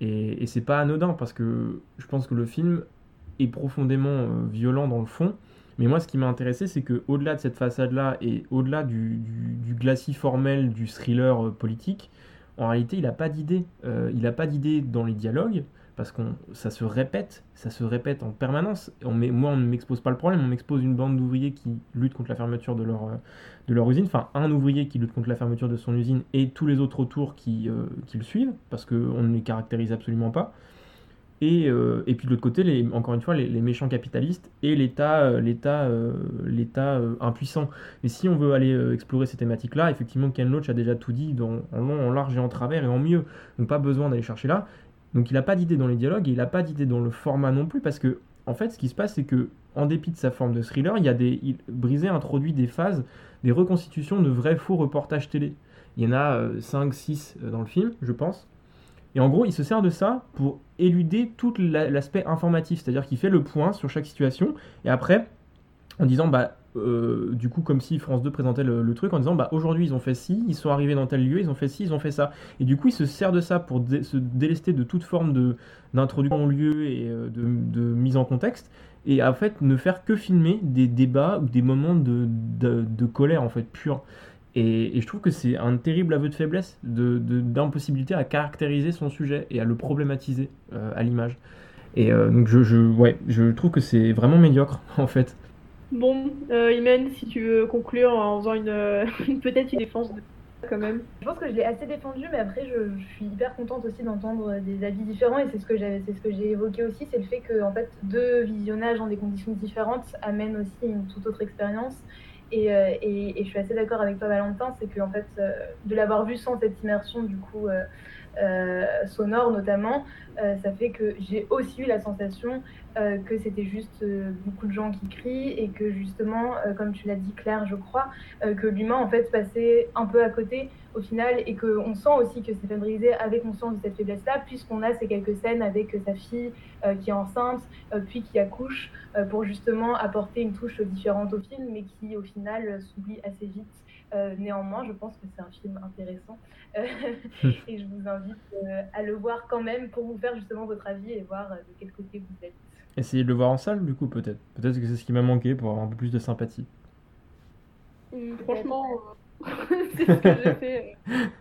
Et, c'est pas anodin parce que je pense que le film est profondément euh, violent dans le fond. Mais moi, ce qui m'a intéressé, c'est que au-delà de cette façade-là et au-delà du glacis formel du thriller euh, politique, en réalité, il n'a pas d'idée. Euh, il n'a pas d'idée dans les dialogues parce que ça se répète, ça se répète en permanence. Moi, on ne m'expose pas le problème, on m'expose une bande d'ouvriers qui luttent contre la fermeture de leur, euh, de leur usine, enfin un ouvrier qui lutte contre la fermeture de son usine et tous les autres autour qui, euh, qui le suivent, parce qu'on ne les caractérise absolument pas. Et, euh, puis de l'autre côté, encore une fois, les, méchants capitalistes et l'État l'État l'État impuissant. Mais si on veut aller explorer ces thématiques-là, effectivement, Ken Loach a déjà tout dit en long, en large et en travers et en mieux. Donc pas besoin d'aller chercher là. Donc il n'a pas d'idée dans les dialogues et il n'a pas d'idée dans le format non plus parce que en fait ce qui se passe c'est que en dépit de sa forme de thriller, il y a des il, Brisé introduit des phases, des reconstitutions de vrais faux reportages télé. Il y en a 5 6 dans le film, je pense. Et en gros, il se sert de ça pour éluder tout la- l'aspect informatif, c'est-à-dire qu'il fait le point sur chaque situation et après en disant bah euh, du coup comme si France 2 présentait le, truc en disant bah aujourd'hui ils ont fait ci, ils sont arrivés dans tel lieu, ils ont fait ci, ils ont fait ça. Et du coup il se sert de ça pour se délester de toute forme d'introduction au lieu et euh, de, mise en contexte et en fait ne faire que filmer des débats ou des moments de, de, de colère en fait pure. Et, et je trouve que c'est un terrible aveu de faiblesse, d'impossibilité à caractériser son sujet et à le problématiser euh, à l'image. Et donc je, ouais, je trouve que c'est vraiment médiocre en fait. Bon, euh, Imen, si tu veux conclure en faisant une, euh, une- peut-être une défense de quand même. Je pense que je l'ai assez défendu, mais après, je, suis hyper contente aussi d'entendre des avis différents. Et c'est ce que c'est ce que j'ai évoqué aussi, c'est le fait que en fait, deux visionnages dans des conditions différentes amènent aussi une toute autre expérience. Et, euh, et, je suis assez d'accord avec toi, Valentin, c'est que en fait, euh, de l'avoir vu sans cette immersion du coup sonore notamment, ça fait que j'ai aussi eu la sensation euh, que c'était juste euh, beaucoup de gens qui crient et que justement, euh, comme tu l'as dit Claire, je crois, que l'humain en fait passait un peu à côté au final et qu'on sent aussi que Stéphane Brisé avait conscience de cette faiblesse-là puisqu'on a ces quelques scènes avec sa fille qui est enceinte puis qui accouche pour justement apporter une touche différente au film mais qui au final s'oublie assez vite. Euh, néanmoins, je pense que c'est un film intéressant Euh, et je vous invite euh, à le voir quand même pour vous faire justement votre avis et voir de quel côté vous êtes. Essayez de le voir en salle du coup peut-être. Peut-être que c'est ce qui m'a manqué pour avoir un peu plus de sympathie. Franchement, euh, c'est ce que j'ai fait. euh.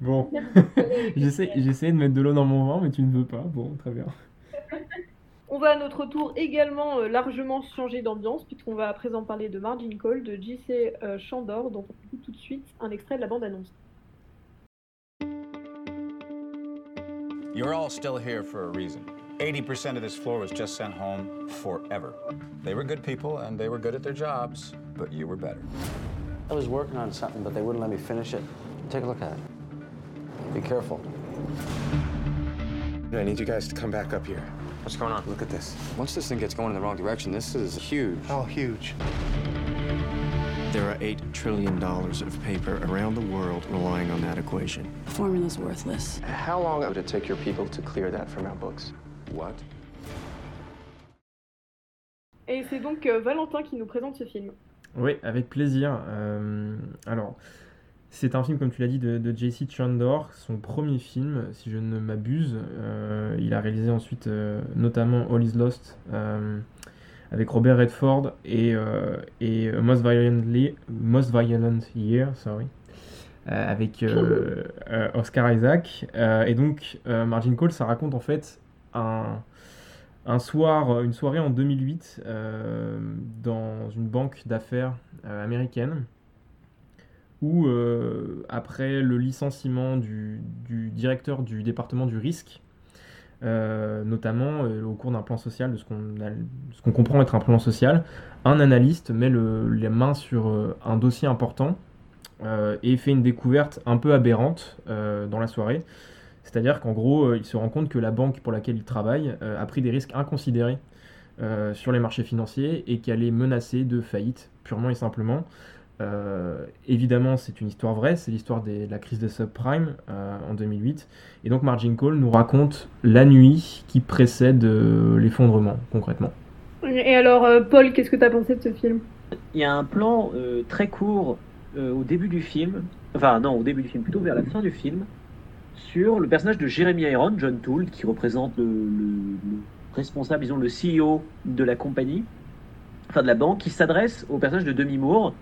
Bon, j'essaie j'essaie de mettre de l'eau dans mon vin mais tu ne veux pas. Bon, très bien. On va à notre tour également euh, largement changer d'ambiance puisqu'on va à présent parler de Margin Call de JC euh, Chandor dont on écoute tout de suite un extrait de la bande-annonce. You're all still here for a reason. 80% of this floor was just sent home forever. They were good people and they were good at their jobs, but you were better. I was working on something, but they wouldn't let me finish it. Take a look at it. Be careful. I need you guys to come back up here. What's going on? Look at this. Once this thing gets going in the wrong direction, this is huge. Oh, huge? There are $8 trillion of paper around the world relying on that equation. The formula's worthless. How long would it take your people to clear that from our books? What? Et c'est donc euh, Valentin qui nous présente ce film. Oui, avec plaisir. Euh, alors, c'est un film, comme tu l'as dit, de, de J.C. Chandor, son premier film, si je ne m'abuse. Euh, il a réalisé ensuite euh, notamment All Is Lost euh, avec Robert Redford et, euh, et Most, Violently, Most Violent Year, sorry, euh, avec euh, euh, Oscar Isaac. Euh, et donc, euh, Margin Call, ça raconte en fait un, soir, une soirée en 2008 dans une banque d'affaires américaine où, après le licenciement du, directeur du département du risque, notamment au cours d'un plan social, de ce qu'on comprend être un plan social, un analyste met le, les mains sur un dossier important euh, et fait une découverte un peu aberrante euh, dans la soirée. C'est-à-dire qu'en gros, euh, il se rend compte que la banque pour laquelle il travaille a pris des risques inconsidérés sur les marchés financiers et qu'elle est menacée de faillite, purement et simplement. évidemment, c'est une histoire vraie, c'est l'histoire de la crise des subprimes en 2008. Et donc, Margin Call nous raconte la nuit qui précède l'effondrement, concrètement. Et alors, Paul, qu'est-ce que tu as pensé de ce film? Il y a un plan très court euh, au début du film, enfin non, au début du film, plutôt vers la fin du film, sur le personnage de Jeremy Iron, John Toole, qui représente le, responsable, disons le CEO de la compagnie, enfin de la banque, qui s'adresse au personnage de Demi Moore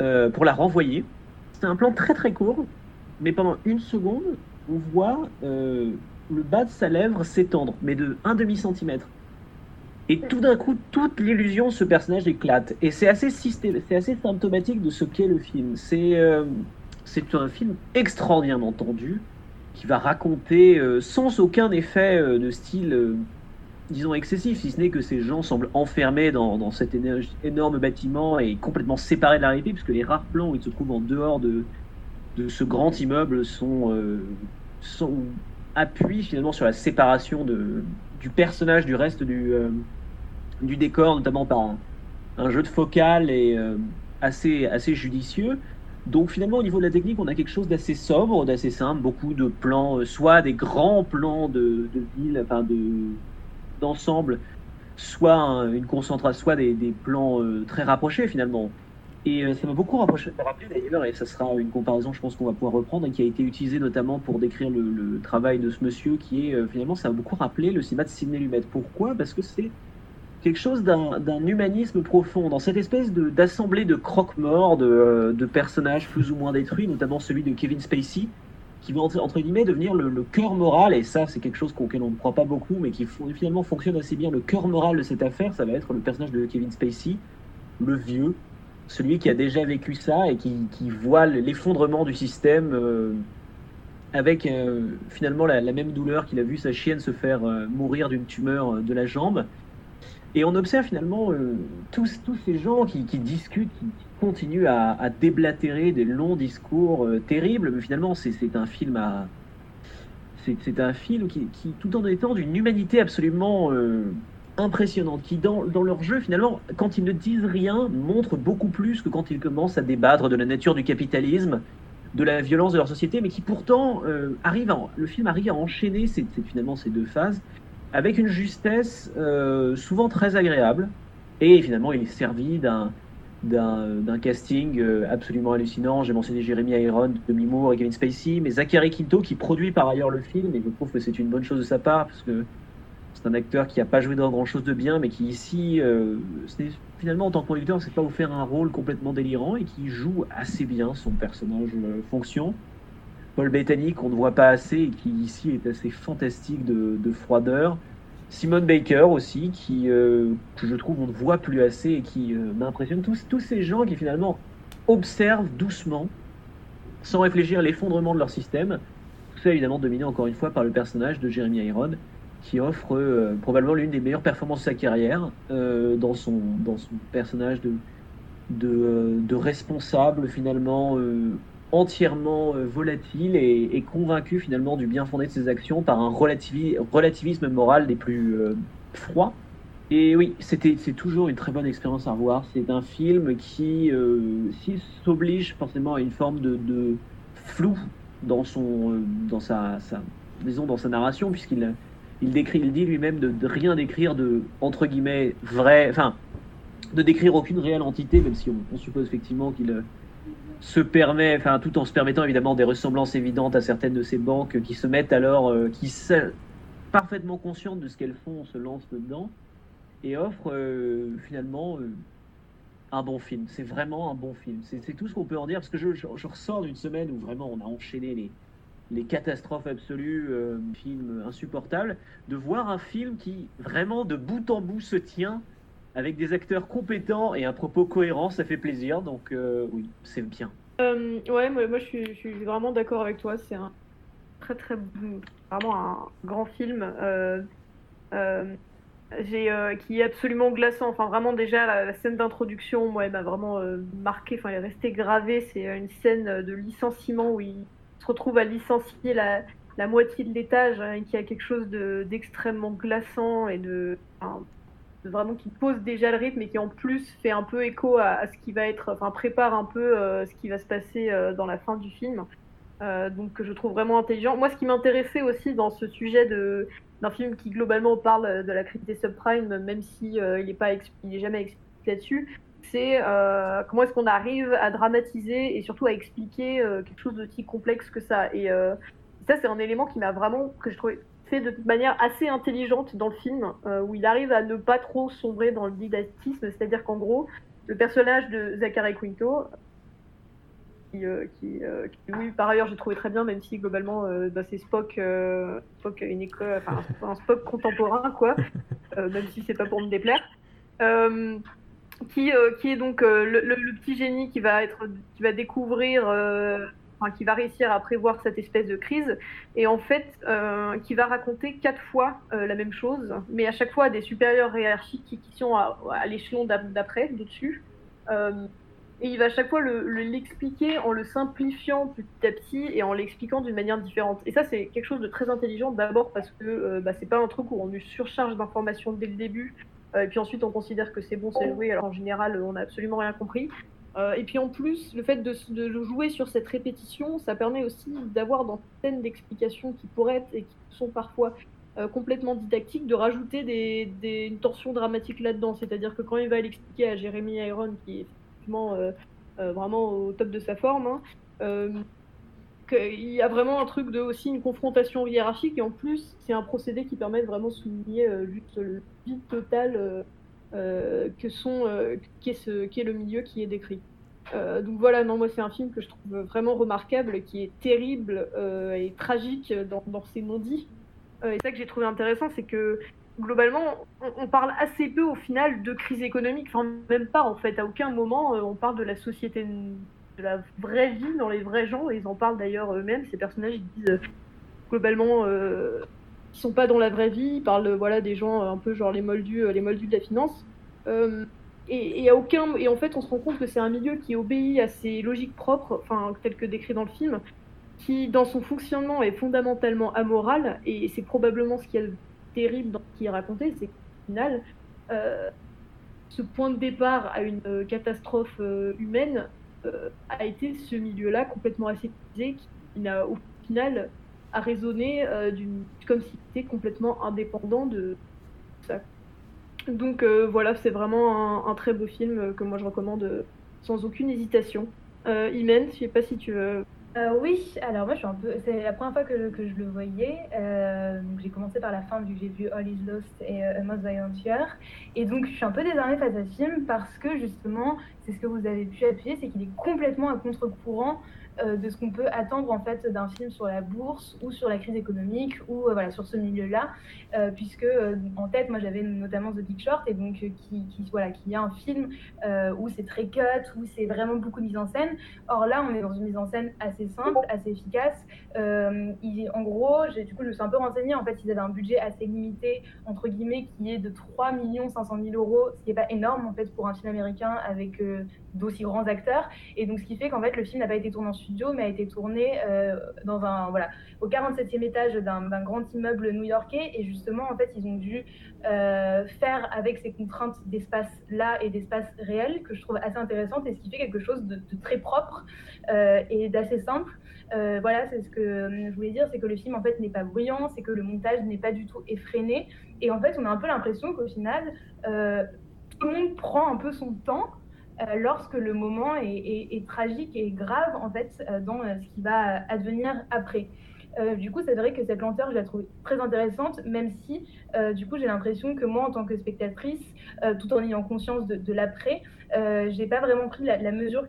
euh, pour la renvoyer. C'est un plan très très court, mais pendant une seconde, on voit euh, le bas de sa lèvre s'étendre, mais de un demi centimètre. Et tout d'un coup, toute l'illusion de ce personnage éclate. Et c'est assez, symptomatique de ce qu'est le film. C'est euh, un film extraordinairement tendu, qui va raconter euh, sans aucun effet euh, de style, disons, excessif, si ce n'est que ces gens semblent enfermés dans, cet énorme bâtiment et complètement séparés de la réalité, puisque les rares plans où ils se trouvent en dehors de, ce grand immeuble sont, sont appuient finalement sur la séparation du personnage du reste du décor, notamment par un, jeu de focale et euh, assez, assez judicieux. Donc finalement, au niveau de la technique, on a quelque chose d'assez sobre, d'assez simple, beaucoup de plans, euh, soit des grands plans de, de ville, enfin de d'ensemble, soit une concentration, soit des, des plans euh, très rapprochés finalement. Et ça m'a beaucoup rapproché, rappelé d'ailleurs, et ça sera une comparaison, je pense qu'on va pouvoir reprendre, et qui a été utilisée notamment pour décrire le, le travail de ce monsieur, qui est finalement, ça m'a beaucoup rappelé le cinéma de Sidney Lumet. Pourquoi? Parce que c'est quelque chose d'un humanisme profond, dans cette espèce d'assemblée de, croque-morts, de, euh, de, personnages plus ou moins détruits, notamment celui de Kevin Spacey, qui va entre, guillemets devenir le, cœur moral, et ça c'est quelque chose auquel on ne croit pas beaucoup, mais qui finalement fonctionne assez bien. Le cœur moral de cette affaire, ça va être le personnage de Kevin Spacey, le vieux, celui qui a déjà vécu ça et qui, voit l'effondrement du système. Euh, avec euh, finalement la, la, même douleur qu'il a vu sa chienne se faire mourir d'une tumeur de la jambe et on observe finalement euh, tous, ces gens qui, discutent, qui, continuent à, déblatérer des longs discours euh, terribles, mais finalement c'est un film à... C'est un film qui, tout en étant d'une humanité absolument euh, impressionnante, qui dans, leur jeu finalement, quand ils ne disent rien, montre beaucoup plus que quand ils commencent à débattre de la nature du capitalisme, de la violence de leur société, mais qui pourtant arrive le film arrive à enchaîner finalement ces deux phases avec une justesse euh, souvent très agréable. Et finalement, il est servi d'un d'un casting euh, absolument hallucinant. J'ai mentionné Jeremy Iron, Demi Moore et Kevin Spacey, mais Zachary Quinto qui produit par ailleurs le film, et je trouve que c'est une bonne chose de sa part, parce que c'est un acteur qui n'a pas joué dans grand chose de bien, mais qui ici, euh, finalement en tant que producteur, c'est pas faire un rôle complètement délirant et qui joue assez bien son personnage fonction. Paul Bettany qu'on ne voit pas assez et qui ici est assez fantastique de, froideur. Simone Baker aussi, qui, euh, que je trouve on ne voit plus assez et qui euh, m'impressionne. Tous, ces gens qui finalement observent doucement, sans réfléchir à l'effondrement de leur système. Tout ça évidemment dominé encore une fois par le personnage de Jeremy Iron, qui offre euh, probablement l'une des meilleures performances de sa carrière dans, son, personnage de responsable finalement entièrement euh, volatile et, convaincu finalement du bien fondé de ses actions par un relativisme moral des plus euh, froids. Et oui, c'était c'est toujours une très bonne expérience à revoir. C'est un film qui euh, s'oblige forcément à une forme de, flou dans son dans sa, disons dans sa narration puisqu'il il décrit il dit lui-même de, rien décrire de entre guillemets vrai enfin de décrire aucune réelle entité même si on suppose effectivement qu'il se permet, enfin tout en se permettant évidemment des ressemblances évidentes à certaines de ces banques qui se mettent alors, euh, qui sont parfaitement conscientes de ce qu'elles font, se lancent dedans et offrent euh, finalement euh, un bon film. C'est vraiment un bon film. C'est tout ce qu'on peut en dire parce que je, ressors d'une semaine où vraiment on a enchaîné les, les catastrophes absolues, film insupportable, de voir un film qui vraiment de bout en bout se tient avec des acteurs compétents et un propos cohérent, ça fait plaisir. Donc euh, oui, c'est bien. Euh, ouais, moi, je, suis, vraiment d'accord avec toi. C'est un très très vraiment un grand film. euh, euh, j'ai qui est absolument glaçant. Enfin, vraiment déjà la, scène d'introduction, moi, elle m'a vraiment marqué. Enfin, elle est restée gravée. C'est une scène de licenciement où il se retrouve à licencier la, la moitié de l'étage hein, qui a quelque chose de d'extrêmement glaçant et de vraiment qui pose déjà le rythme et qui en plus fait un peu écho à, ce qui va être, enfin prépare un peu euh, ce qui va se passer euh, dans la fin du film. Euh, donc que je trouve vraiment intelligent. Moi, ce qui m'intéressait aussi dans ce sujet de d'un film qui globalement parle de la crise des subprimes, même si il n'est pas il jamais expliqué là-dessus, c'est comment est-ce qu'on arrive à dramatiser et surtout à expliquer quelque chose d'aussi complexe que ça. Et ça, c'est un élément qui m'a vraiment que je trouvais fait de manière assez intelligente dans le film, euh, où il arrive à ne pas trop sombrer dans le didactisme, c'est-à-dire qu'en gros, le personnage de Zachary Quinto, qui, euh, euh, oui, par ailleurs, j'ai trouvé très bien, même si globalement, bah, c'est Spock, Spock, une école, enfin, un Spock contemporain, quoi, même si c'est pas pour me déplaire. Qui, qui est donc le, le- petit génie qui va être, qui va découvrir, enfin, qui va réussir à prévoir cette espèce de crise, et en fait, euh, qui va raconter quatre fois euh, la même chose, mais à chaque fois à des supérieurs hiérarchiques qui, qui sont à, à l'échelon d'ap- d'après, d'au-dessus. Euh, et il va à chaque fois le- le- l'expliquer en le simplifiant petit à petit et en l'expliquant d'une manière différente. Et ça, c'est quelque chose de très intelligent, d'abord parce que bah, c'est pas un truc où on nous surcharge d'informations dès le début, et puis ensuite on considère que c'est bon, c'est joué, alors en général, on n'a absolument rien compris. Euh, et puis en plus, le fait de, de jouer sur cette répétition, ça permet aussi d'avoir dans certaines d'explications qui pourraient être et qui sont parfois euh, complètement didactiques, de rajouter une tension dramatique là-dedans. C'est-à-dire que quand il va l'expliquer à Jeremy Iron, qui est effectivement euh, vraiment au top de sa forme, hein, qu'il y a vraiment un truc de aussi une confrontation hiérarchique et en plus c'est un procédé qui permet de vraiment souligner juste le vide total que sont euh, qu'est ce qu'est le milieu qui est décrit. Euh, donc voilà, non moi c'est un film que je trouve vraiment remarquable, qui est terrible euh, et tragique dans, dans ses non-dits. Euh, et ça que j'ai trouvé intéressant, c'est que globalement on, parle assez peu au final de crise économique, enfin même pas en fait, à aucun moment euh, on parle de la société de la vraie vie dans les vrais gens, et ils en parlent d'ailleurs eux-mêmes, ces personnages, ils disent euh, globalement qu'ils sont pas dans la vraie vie, ils parlent euh, voilà, des gens euh, un peu genre les moldus, euh, les moldus de la finance. Euh, et, et aucun, et en fait, on se rend compte que c'est un milieu qui obéit à ses logiques propres, enfin, telles que décrit dans le film, qui, dans son fonctionnement, est fondamentalement amoral, et c'est probablement ce qui est le terrible dans ce qui est raconté, c'est qu'au final, ce point de départ à une catastrophe humaine a été ce milieu-là complètement aseptisé qui n'a au final a raisonné euh, comme s'il était complètement indépendant de ça. Donc euh, voilà, c'est vraiment un, très beau film euh, que moi je recommande sans aucune hésitation. Euh, Imen, je sais pas si tu veux. Oui, alors moi je suis un peu. C'est la première fois que, je le voyais. J'ai commencé par la fin vu que j'ai vu All Is Lost et A Most Violent Year. Et donc je suis un peu désarmée face à ce film parce que justement, c'est ce que vous avez pu appuyer, c'est qu'il est complètement à contre-courant de ce qu'on peut attendre en fait d'un film sur la bourse ou sur la crise économique ou euh, voilà sur ce milieu-là, euh, puisque euh, en tête moi j'avais notamment The Big Short et donc euh, qui, qui voilà qui est un film euh, où c'est très cut, où c'est vraiment beaucoup de mise en scène. Or là on est dans une mise en scène assez simple, assez efficace. Euh, en gros, du coup je me suis un peu renseignée. En fait ils avaient un budget assez limité entre guillemets qui est de 3 500 000 euros, ce qui n'est pas énorme en fait pour un film américain avec euh, d'aussi grands acteurs. Et donc, ce qui fait qu'en fait, le film n'a pas été tourné en studio, mais a été tourné euh, dans un, voilà, au 47e étage d'un grand immeuble new-yorkais. Et justement, en fait, ils ont dû euh, faire avec ces contraintes d'espace là et d'espace réel, que je trouve assez intéressante, et ce qui fait quelque chose de, très propre euh, et d'assez simple. Voilà, c'est ce que je voulais dire, c'est que le film en fait n'est pas bruyant, c'est que le montage n'est pas du tout effréné, et en fait on a un peu l'impression qu'au final tout le monde prend un peu son temps lorsque le moment est, tragique et grave en fait euh, dans euh, ce qui va advenir après. Euh, du coup, c'est vrai que cette lenteur, je la trouve très intéressante, même si, euh, du coup, j'ai l'impression que moi, en tant que spectatrice, euh, tout en ayant conscience de, de l'après, euh, j'ai pas vraiment pris la, la mesure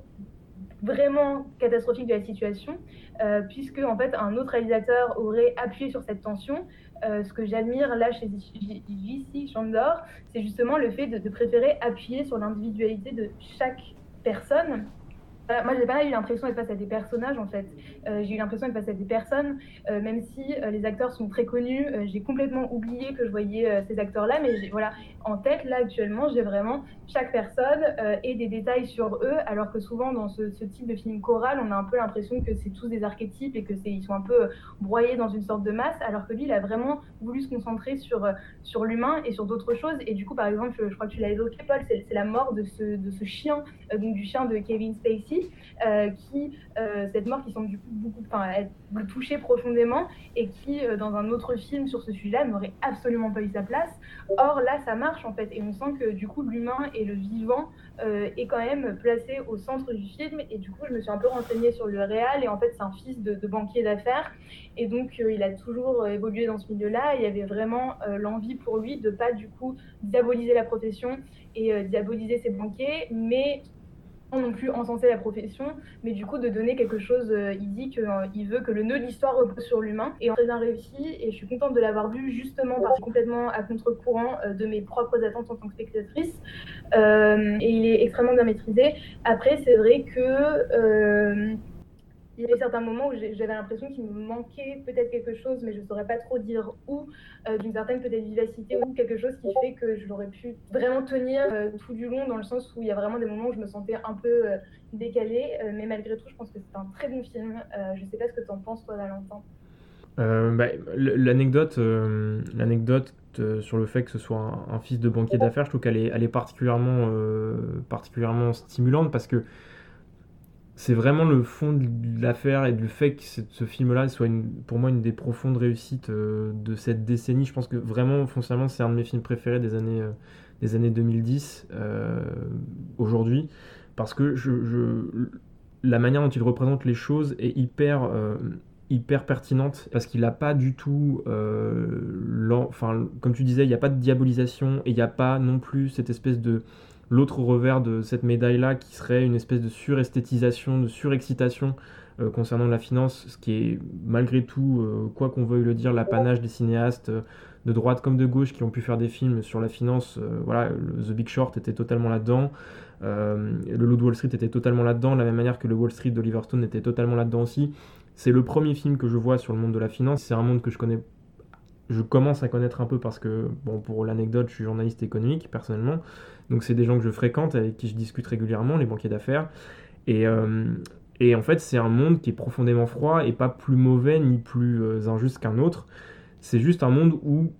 vraiment catastrophique de la situation, euh, puisque en fait un autre réalisateur aurait appuyé sur cette tension. Euh, ce que j'admire là chez J.C. Chandor, c'est justement le fait de, de préférer appuyer sur l'individualité de chaque personne moi, j'ai pas eu l'impression d'être face à des personnages, en fait. Euh, j'ai eu l'impression d'être face à des personnes, euh, même si euh, les acteurs sont très connus. j'ai complètement oublié que je voyais ces acteurs-là, mais voilà, en tête, là, actuellement, j'ai vraiment chaque personne et des détails sur eux, alors que souvent, dans ce, type de film choral, on a un peu l'impression que c'est tous des archétypes et que c'est ils sont un peu broyés dans une sorte de masse, alors que lui, il a vraiment voulu se concentrer sur, sur l'humain et sur d'autres choses. Et du coup, par exemple, je, crois que tu l'as évoqué, Paul, c'est la mort de ce, de ce chien, donc du chien de Kevin Spacey. Euh, qui, euh, cette mort qui semble du coup beaucoup, être touchée profondément et qui, euh, dans un autre film sur ce sujet-là, n'aurait absolument pas eu sa place. Or, là, ça marche en fait, et on sent que du coup, l'humain et le vivant est quand même placé au centre du film. Et du coup, je me suis un peu renseignée sur le réal, et en fait, c'est un fils de, de banquier d'affaires, et donc il a toujours évolué dans ce milieu-là. Il y avait vraiment l'envie pour lui de pas du coup diaboliser la profession et diaboliser ses banquiers, mais non plus encenser la profession, mais du coup de donner quelque chose. Euh, il dit qu'il euh, veut que le nœud de l'histoire repose sur l'humain. Et très bien réussi, et je suis contente de l'avoir vu justement parce que complètement à contre-courant euh, de mes propres attentes en tant que spectatrice. et il est extrêmement bien maîtrisé. Après, c'est vrai que il y avait certains moments où j'avais l'impression qu'il me manquait peut-être quelque chose, mais je ne saurais pas trop dire où, euh, d'une certaine peut-être vivacité ou quelque chose qui fait que je l'aurais pu vraiment tenir euh, tout du long, dans le sens où il y a vraiment des moments où je me sentais un peu euh, décalée, mais malgré tout, je pense que c'est un très bon film. je ne sais pas ce que tu en penses, toi, Valentin. Bah, l'anecdote, l'anecdote sur le fait que ce soit un, fils de banquier d'affaires, je trouve qu'elle est, est particulièrement, particulièrement stimulante parce que c'est vraiment le fond de l'affaire et du fait que ce film-là soit une, pour moi une des profondes réussites euh, de cette décennie. Je pense que vraiment, foncièrement, c'est un de mes films préférés des années, euh, des années 2010 euh, aujourd'hui, parce que la manière dont il représente les choses est hyper, hyper pertinente, parce qu'il n'a pas du tout, enfin, comme tu disais, il n'y a pas de diabolisation et il n'y a pas non plus cette espèce de l'autre revers de cette médaille-là qui serait une espèce de suresthétisation, de surexcitation euh, concernant la finance, ce qui est malgré tout, euh, quoi qu'on veuille le dire, l'apanage des cinéastes euh, de droite comme de gauche qui ont pu faire des films sur la finance. voilà, The Big Short était totalement là-dedans. le Loup de Wall Street était totalement là-dedans, de la même manière que le Wall Street d'Oliver Stone était totalement là-dedans aussi. C'est le premier film que je vois sur le monde de la finance. C'est un monde que je connais je commence à connaître un peu parce que, bon, pour l'anecdote, je suis journaliste économique personnellement. Donc, c'est des gens que je fréquente, avec qui je discute régulièrement, les banquiers d'affaires. Et, euh, en fait, c'est un monde qui est profondément froid et pas plus mauvais ni plus euh, injuste qu'un autre. C'est juste un monde où,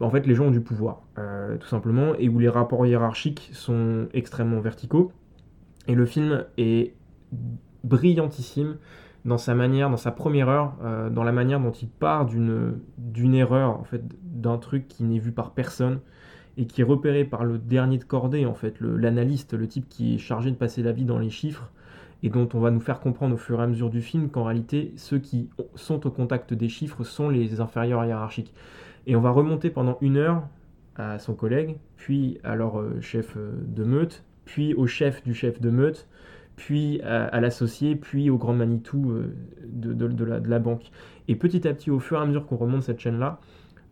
en fait, les gens ont du pouvoir, euh, tout simplement, et où les rapports hiérarchiques sont extrêmement verticaux. Et le film est brillantissime dans sa manière, dans sa première heure, euh, dans la manière dont il part d'une, erreur, en fait, d'un truc qui n'est vu par personne et qui est repéré par le dernier de cordée, en fait, l'analyste, le type qui est chargé de passer la vie dans les chiffres et dont on va nous faire comprendre au fur et à mesure du film qu'en réalité, ceux qui sont au contact des chiffres sont les inférieurs hiérarchiques. Et on va remonter pendant une heure à son collègue, puis à leur euh, chef euh, de meute, puis au chef du chef de meute, puis à, l'associé, puis au grand Manitou euh, de, la, banque. Et petit à petit, au fur et à mesure qu'on remonte cette chaîne-là,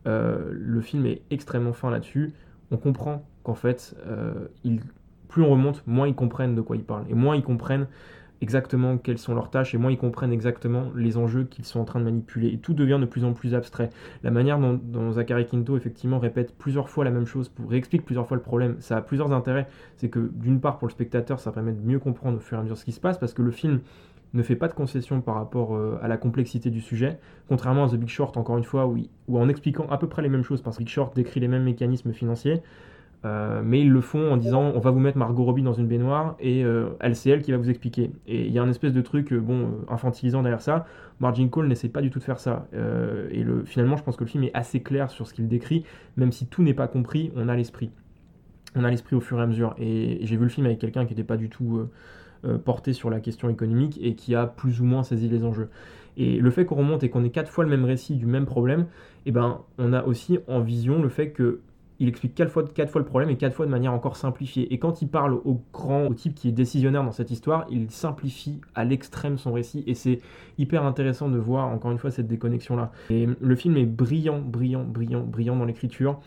euh, le film est extrêmement fin là-dessus. On comprend qu'en fait, euh, plus on remonte, moins ils comprennent de quoi ils parlent. Et moins ils comprennent exactement quelles sont leurs tâches et moins ils comprennent exactement les enjeux qu'ils sont en train de manipuler. Et tout devient de plus en plus abstrait. La manière dont, Zachary Quinto effectivement répète plusieurs fois la même chose, pour, réexplique plusieurs fois le problème, ça a plusieurs intérêts. C'est que d'une part pour le spectateur ça permet de mieux comprendre au fur et à mesure ce qui se passe parce que le film ne fait pas de concession par rapport euh, à la complexité du sujet, contrairement à The Big Short encore une fois où, où en expliquant à peu près les mêmes choses parce que Big Short décrit les mêmes mécanismes financiers, euh, mais ils le font en disant on va vous mettre Margot Robbie dans une baignoire et euh, elle c'est elle qui va vous expliquer. Et il y a un espèce de truc euh, bon infantilisant derrière ça. Margin Call n'essaie pas du tout de faire ça. et le, finalement, je pense que le film est assez clair sur ce qu'il décrit, même si tout n'est pas compris, on a l'esprit. On a l'esprit au fur et à mesure. Et, j'ai vu le film avec quelqu'un qui n'était pas du tout porté sur la question économique et qui a plus ou moins saisi les enjeux. Et le fait qu'on remonte et qu'on ait quatre fois le même récit du même problème, eh ben, on a aussi en vision le fait que il explique quatre fois, le problème et quatre fois de manière encore simplifiée. Et quand il parle au grand, au type qui est décisionnaire dans cette histoire, il simplifie à l'extrême son récit et c'est hyper intéressant de voir encore une fois cette déconnexion là. Et le film est brillant, brillant, brillant, brillant dans l'écriture.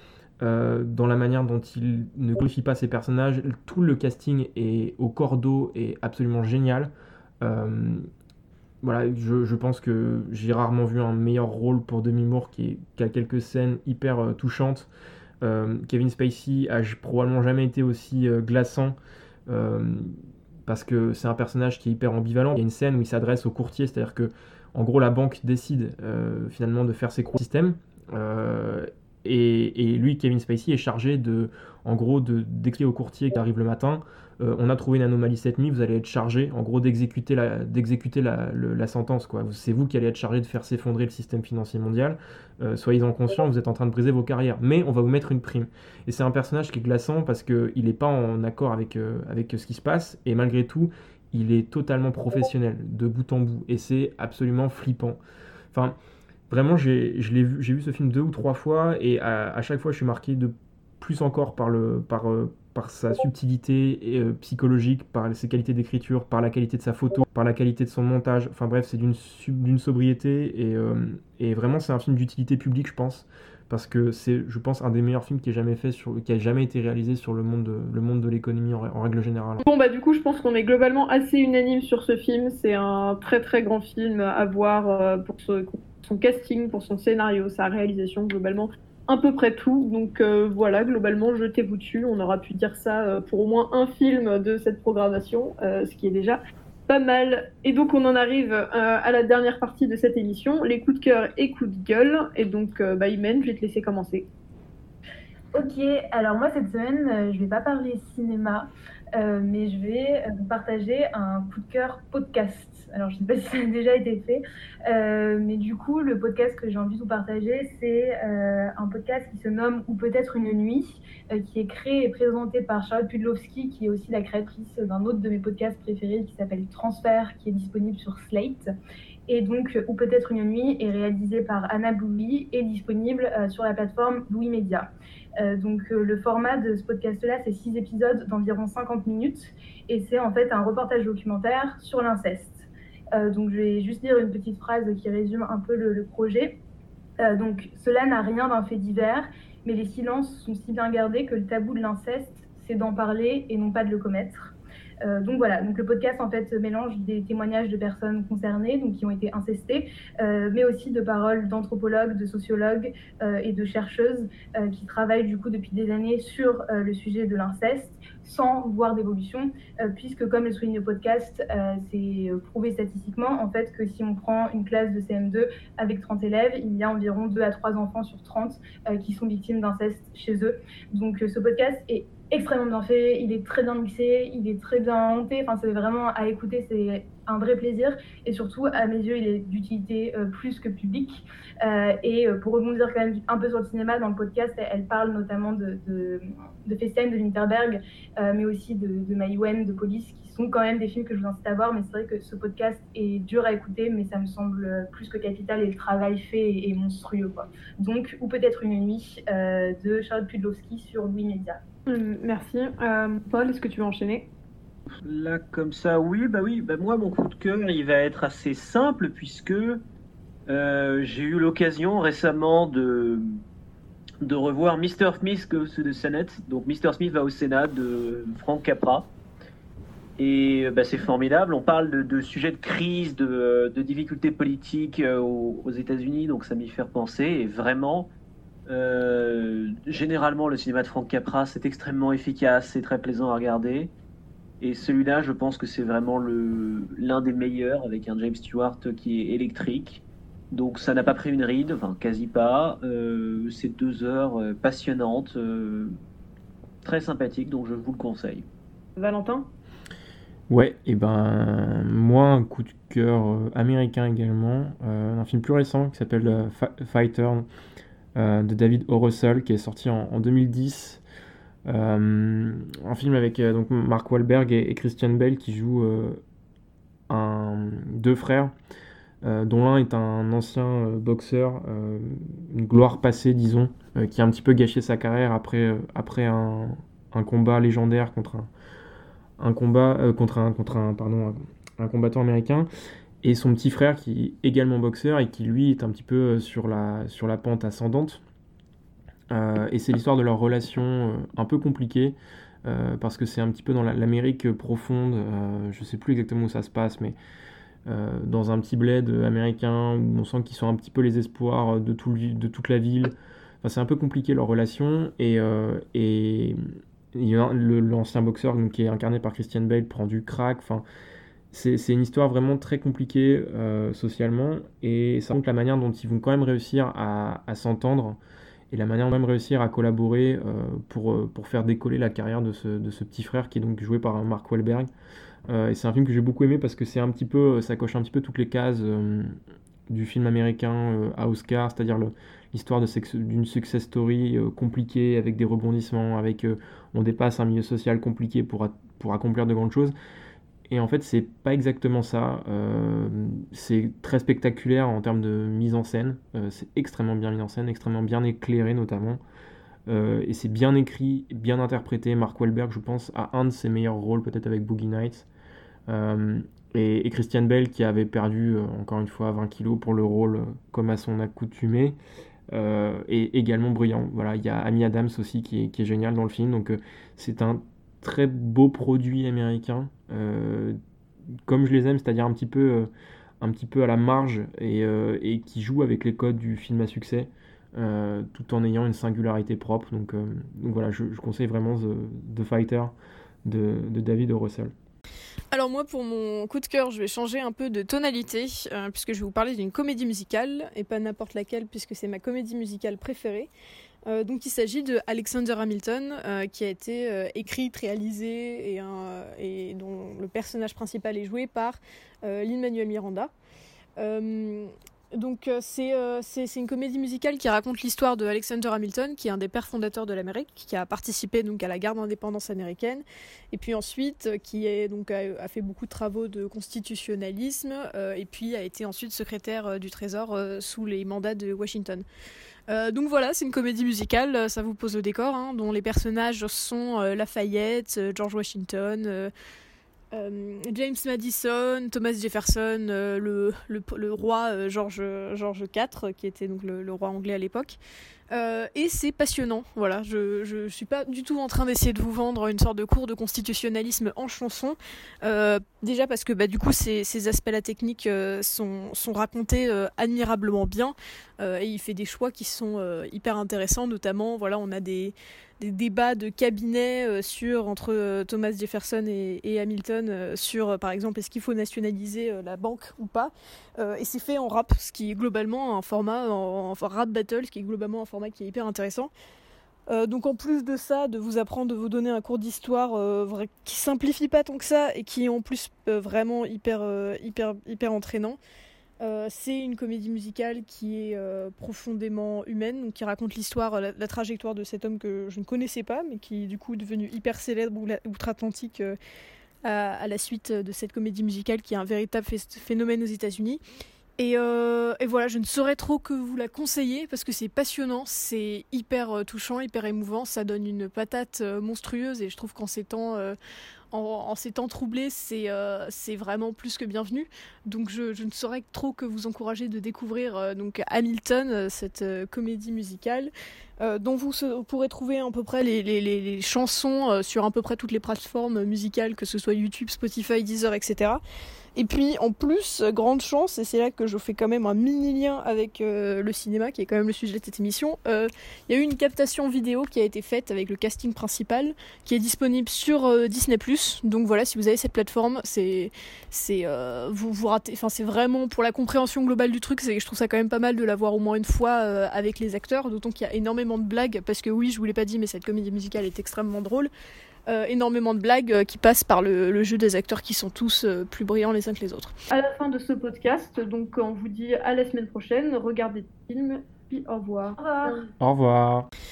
Euh, dans la manière dont il ne glorifie pas ses personnages, tout le casting est au cordeau et absolument génial. Euh, voilà, je, pense que j'ai rarement vu un meilleur rôle pour Demi Moore qui, a quelques scènes hyper euh, touchantes. Euh, Kevin Spacey a probablement jamais été aussi euh, glaçant parce que c'est un personnage qui est hyper ambivalent. Il y a une scène où il s'adresse au courtier, c'est-à-dire que en gros la banque décide finalement de faire ses systèmes et, et, lui, Kevin Spacey, est chargé de, en gros, d'expliquer au courtier qui arrive le matin euh, on a trouvé une anomalie cette nuit, vous allez être chargé, en gros, d'exécuter la, sentence. C'est vous qui allez être chargé de faire s'effondrer le système financier mondial. Euh, soyez-en conscients, vous êtes en train de briser vos carrières. Mais on va vous mettre une prime. Et c'est un personnage qui est glaçant parce qu'il n'est pas en accord avec, euh, avec ce qui se passe. Et malgré tout, il est totalement professionnel, de bout en bout. Et c'est absolument flippant. Enfin, vraiment, j'ai, vu, ce film deux ou trois fois. Et à, chaque fois, je suis marqué de plus encore par, le, par, par sa subtilité euh, psychologique, par ses qualités d'écriture, par la qualité de sa photo, par la qualité de son montage. Enfin bref, c'est d'une, sobriété et, euh, et vraiment c'est un film d'utilité publique, je pense. Parce que c'est, je pense, un des meilleurs films qui ait jamais fait, sur, qui a jamais été réalisé sur le monde de, le monde de l'économie en, règle générale. Bon bah du coup, je pense qu'on est globalement assez unanime sur ce film. C'est un très très grand film à voir pour son casting, pour son scénario, sa réalisation globalement à peu près tout. Donc euh, voilà, globalement, jetez-vous dessus. On aura pu dire ça euh, pour au moins un film de cette programmation, euh, ce qui est déjà pas mal. Et donc on en arrive à la dernière partie de cette émission, les coups de cœur et coups de gueule. Et donc, bah, Imen, je vais te laisser commencer. Ok, alors moi cette semaine, je vais pas parler cinéma, mais je vais vous partager un coup de cœur podcast. Alors, je ne sais pas si ça a déjà été fait, euh, mais du coup, le podcast que j'ai envie de vous partager, c'est euh, un podcast qui se nomme Ou peut-être une nuit, euh, qui est créé et présenté par Charlotte Pudlowski, qui est aussi la créatrice d'un autre de mes podcasts préférés qui s'appelle Transfert, qui est disponible sur Slate. Et donc, Ou peut-être une nuit est réalisé par Anna Blouy et disponible sur la plateforme Louis Media. donc, le format de ce podcast-là, c'est six épisodes d'environ 50 minutes. Et c'est en fait un reportage documentaire sur l'inceste. Euh, donc, je vais juste lire une petite phrase qui résume un peu le, projet. Euh, donc, cela n'a rien d'un fait divers, mais les silences sont si bien gardés que le tabou de l'inceste, c'est d'en parler et non pas de le commettre. Euh, donc voilà, le podcast en fait mélange des témoignages de personnes concernées, donc qui ont été incestées, mais aussi de paroles d'anthropologues, de sociologues et de chercheuses qui travaillent du coup depuis des années sur le sujet de l'inceste sans voir d'évolution, euh, puisque comme le souligne le podcast, euh, c'est prouvé statistiquement en fait que si on prend une classe de CM2 avec 30 élèves, il y a environ 2 à 3 enfants sur 30 euh, qui sont victimes d'inceste chez eux. Donc ce podcast est extrêmement bien fait, il est très bien mixé, il est très bien monté, enfin c'est vraiment à écouter, c'est un vrai plaisir et surtout à mes yeux il est d'utilité plus que publique. Euh, et euh, pour rebondir quand même un peu sur le cinéma, dans le podcast, elle, parle notamment de, de, de de Winterberg, euh, mais aussi de, de Maïwen, de Police, qui sont quand même des films que je vous incite à voir. Mais c'est vrai que ce podcast est dur à écouter, mais ça me semble plus que capital et le travail fait est, monstrueux. Quoi. Donc, ou peut-être une nuit de Charlotte Pudlowski sur Louis Media. Hum, merci. Paul, est-ce que tu veux enchaîner? Là, comme ça, oui, bah oui. Bah moi, mon coup de cœur, il va être assez simple puisque euh, j'ai eu l'occasion récemment de, de revoir Mr. Smith Goes to the Senate. Donc Mr. Smith va au Sénat de Frank Capra. Et bah, c'est formidable. On parle de, sujets de crise, de, de difficultés politiques euh, aux, États-Unis, donc ça m'y fait penser. Et vraiment, euh, généralement, le cinéma de Frank Capra, c'est extrêmement efficace, c'est très plaisant à regarder. Et celui-là, je pense que c'est vraiment l'un des meilleurs, avec un James Stewart qui est électrique. Donc ça n'a pas pris une ride, enfin quasi pas. Euh, c'est deux heures euh, passionnantes, euh, très sympathiques, donc je vous le conseille. Valentin? Ouais, et ben moi un coup de cœur américain également, un film plus récent qui s'appelle Fighter de David O. Russell qui est sorti en, 2010. Un film avec donc Mark Wahlberg et, Christian Bale qui jouent un, deux frères dont l'un est un ancien boxeur, une gloire passée, disons, qui a un petit peu gâché sa carrière après, après un, combat légendaire contre un, un combat contre un contre un pardon un, combattant américain. Et son petit frère qui est également boxeur et qui lui est un petit peu sur la sur la pente ascendante et c'est l'histoire de leur relation un peu compliquée euh, parce que c'est un petit peu dans l'Amérique profonde, euh, je sais plus exactement où ça se passe, mais euh, dans un petit bled américain où on sent qu'ils sont un petit peu les espoirs de, tout, de toute la ville. Enfin, c'est un peu compliqué leur relation et, et l'ancien boxeur qui est incarné par Christian Bale prend du crack. Enfin, c'est une histoire vraiment très compliquée socialement et ça montre la manière dont ils vont quand même réussir à s'entendre et la manière de même réussir à collaborer euh, pour, euh, pour faire décoller la carrière de ce, de ce, petit frère qui est donc joué par Mark Wahlberg. Euh, et c'est un film que j'ai beaucoup aimé parce que c'est un petit peu, ça coche un petit peu toutes les cases du film américain à Oscar, c'est-à-dire l'histoire d'une success story compliquée avec des rebondissements, avec on dépasse un milieu social compliqué pour, pour accomplir de grandes choses. Et en fait, c'est pas exactement ça. Euh, c'est très spectaculaire en termes de mise en scène. Euh, c'est extrêmement bien mis en scène, extrêmement bien éclairé notamment. Euh, et c'est bien écrit, bien interprété. Mark Wahlberg, je pense, a un de ses meilleurs rôles, peut-être avec Boogie Nights. Et, Christian Bell, qui avait perdu, encore une fois, 20 kilos pour le rôle, comme à son accoutumé, est également brillant. Voilà, il y a Amy Adams aussi qui est, qui génial dans le film. Donc, c'est un très beau produit américain, euh, comme je les aime, c'est-à-dire un petit peu, euh, un petit peu à la marge et, euh, qui joue avec les codes du film à succès, tout en ayant une singularité propre. Donc, donc voilà, je, conseille vraiment The, Fighter de, de David o. Russell. Alors moi pour mon coup de cœur je vais changer un peu de tonalité puisque je vais vous parler d'une comédie musicale et pas n'importe laquelle puisque c'est ma comédie musicale préférée. Euh, donc il s'agit de Alexander Hamilton, euh, qui a été euh, écrite, réalisé et, dont le personnage principal est joué par Lin-Manuel Miranda. donc c'est une comédie musicale qui raconte l'histoire de Alexander Hamilton, qui est un des pères fondateurs de l'Amérique, qui a participé donc à la guerre d'indépendance américaine, et puis ensuite qui donc, a, fait beaucoup de travaux de constitutionnalisme, et puis a été ensuite secrétaire du Trésor sous les mandats de Washington. Euh, donc voilà, c'est une comédie musicale, euh, ça vous pose le décor, hein, dont les personnages sont euh, Lafayette, George Washington, James Madison, Thomas Jefferson, le, le, roi George, George IV, qui était donc le roi anglais à l'époque. Euh, et c'est passionnant. Voilà, je ne suis pas du tout en train d'essayer de vous vendre une sorte de cours de constitutionnalisme en chanson. Euh, déjà parce que bah, du coup, ces, aspects-là techniques euh, sont, racontés admirablement bien. et il fait des choix qui sont hyper intéressants. Notamment, voilà, on a des, débats de cabinet sur entre Thomas Jefferson et, Hamilton sur par exemple est-ce qu'il faut nationaliser la banque ou pas et c'est fait en rap ce qui est globalement un format en, rap battle ce qui est globalement un format qui est hyper intéressant donc en plus de ça, de vous apprendre, de vous donner un cours d'histoire qui simplifie pas tant que ça et qui est en plus vraiment hyper, hyper, hyper entraînant. Euh, c'est une comédie musicale qui est euh, profondément humaine, qui raconte l'histoire, la, trajectoire de cet homme que je ne connaissais pas, mais qui est du coup devenu hyper célèbre outre-Atlantique euh, à, la suite de cette comédie musicale qui est un véritable phénomène aux États-Unis. Et, et, voilà, je ne saurais trop que vous la conseiller parce que c'est passionnant, c'est hyper touchant, hyper émouvant, ça donne une patate monstrueuse et je trouve qu'en ces temps en, ces temps troublés, euh, c'est vraiment plus que bienvenu. Donc je, ne saurais trop que vous encourager de découvrir euh, donc Hamilton, euh, cette comédie musicale, dont vous pourrez trouver à peu près les, les chansons sur à peu près toutes les plateformes musicales, que ce soit YouTube, Spotify, Deezer, etc. Et puis en plus, grande chance, et c'est là que je fais quand même un mini lien avec euh, le cinéma, qui est quand même le sujet de cette émission, euh, il y a eu une captation vidéo qui a été faite avec le casting principal, qui est disponible sur euh, Disney ⁇ Donc voilà, si vous avez cette plateforme, c'est vous vraiment pour la compréhension globale du truc, je trouve ça quand même pas mal de la voir au moins une fois avec les acteurs, d'autant qu'il y a énormément de blagues, parce que oui, je vous l'ai pas dit, mais cette comédie musicale est extrêmement drôle. Euh, énormément de blagues euh, qui passent par le, jeu des acteurs qui sont tous euh, plus brillants les uns que les autres. À la fin de ce podcast, donc on vous dit à la semaine prochaine, regardez le film, puis au revoir. Au revoir.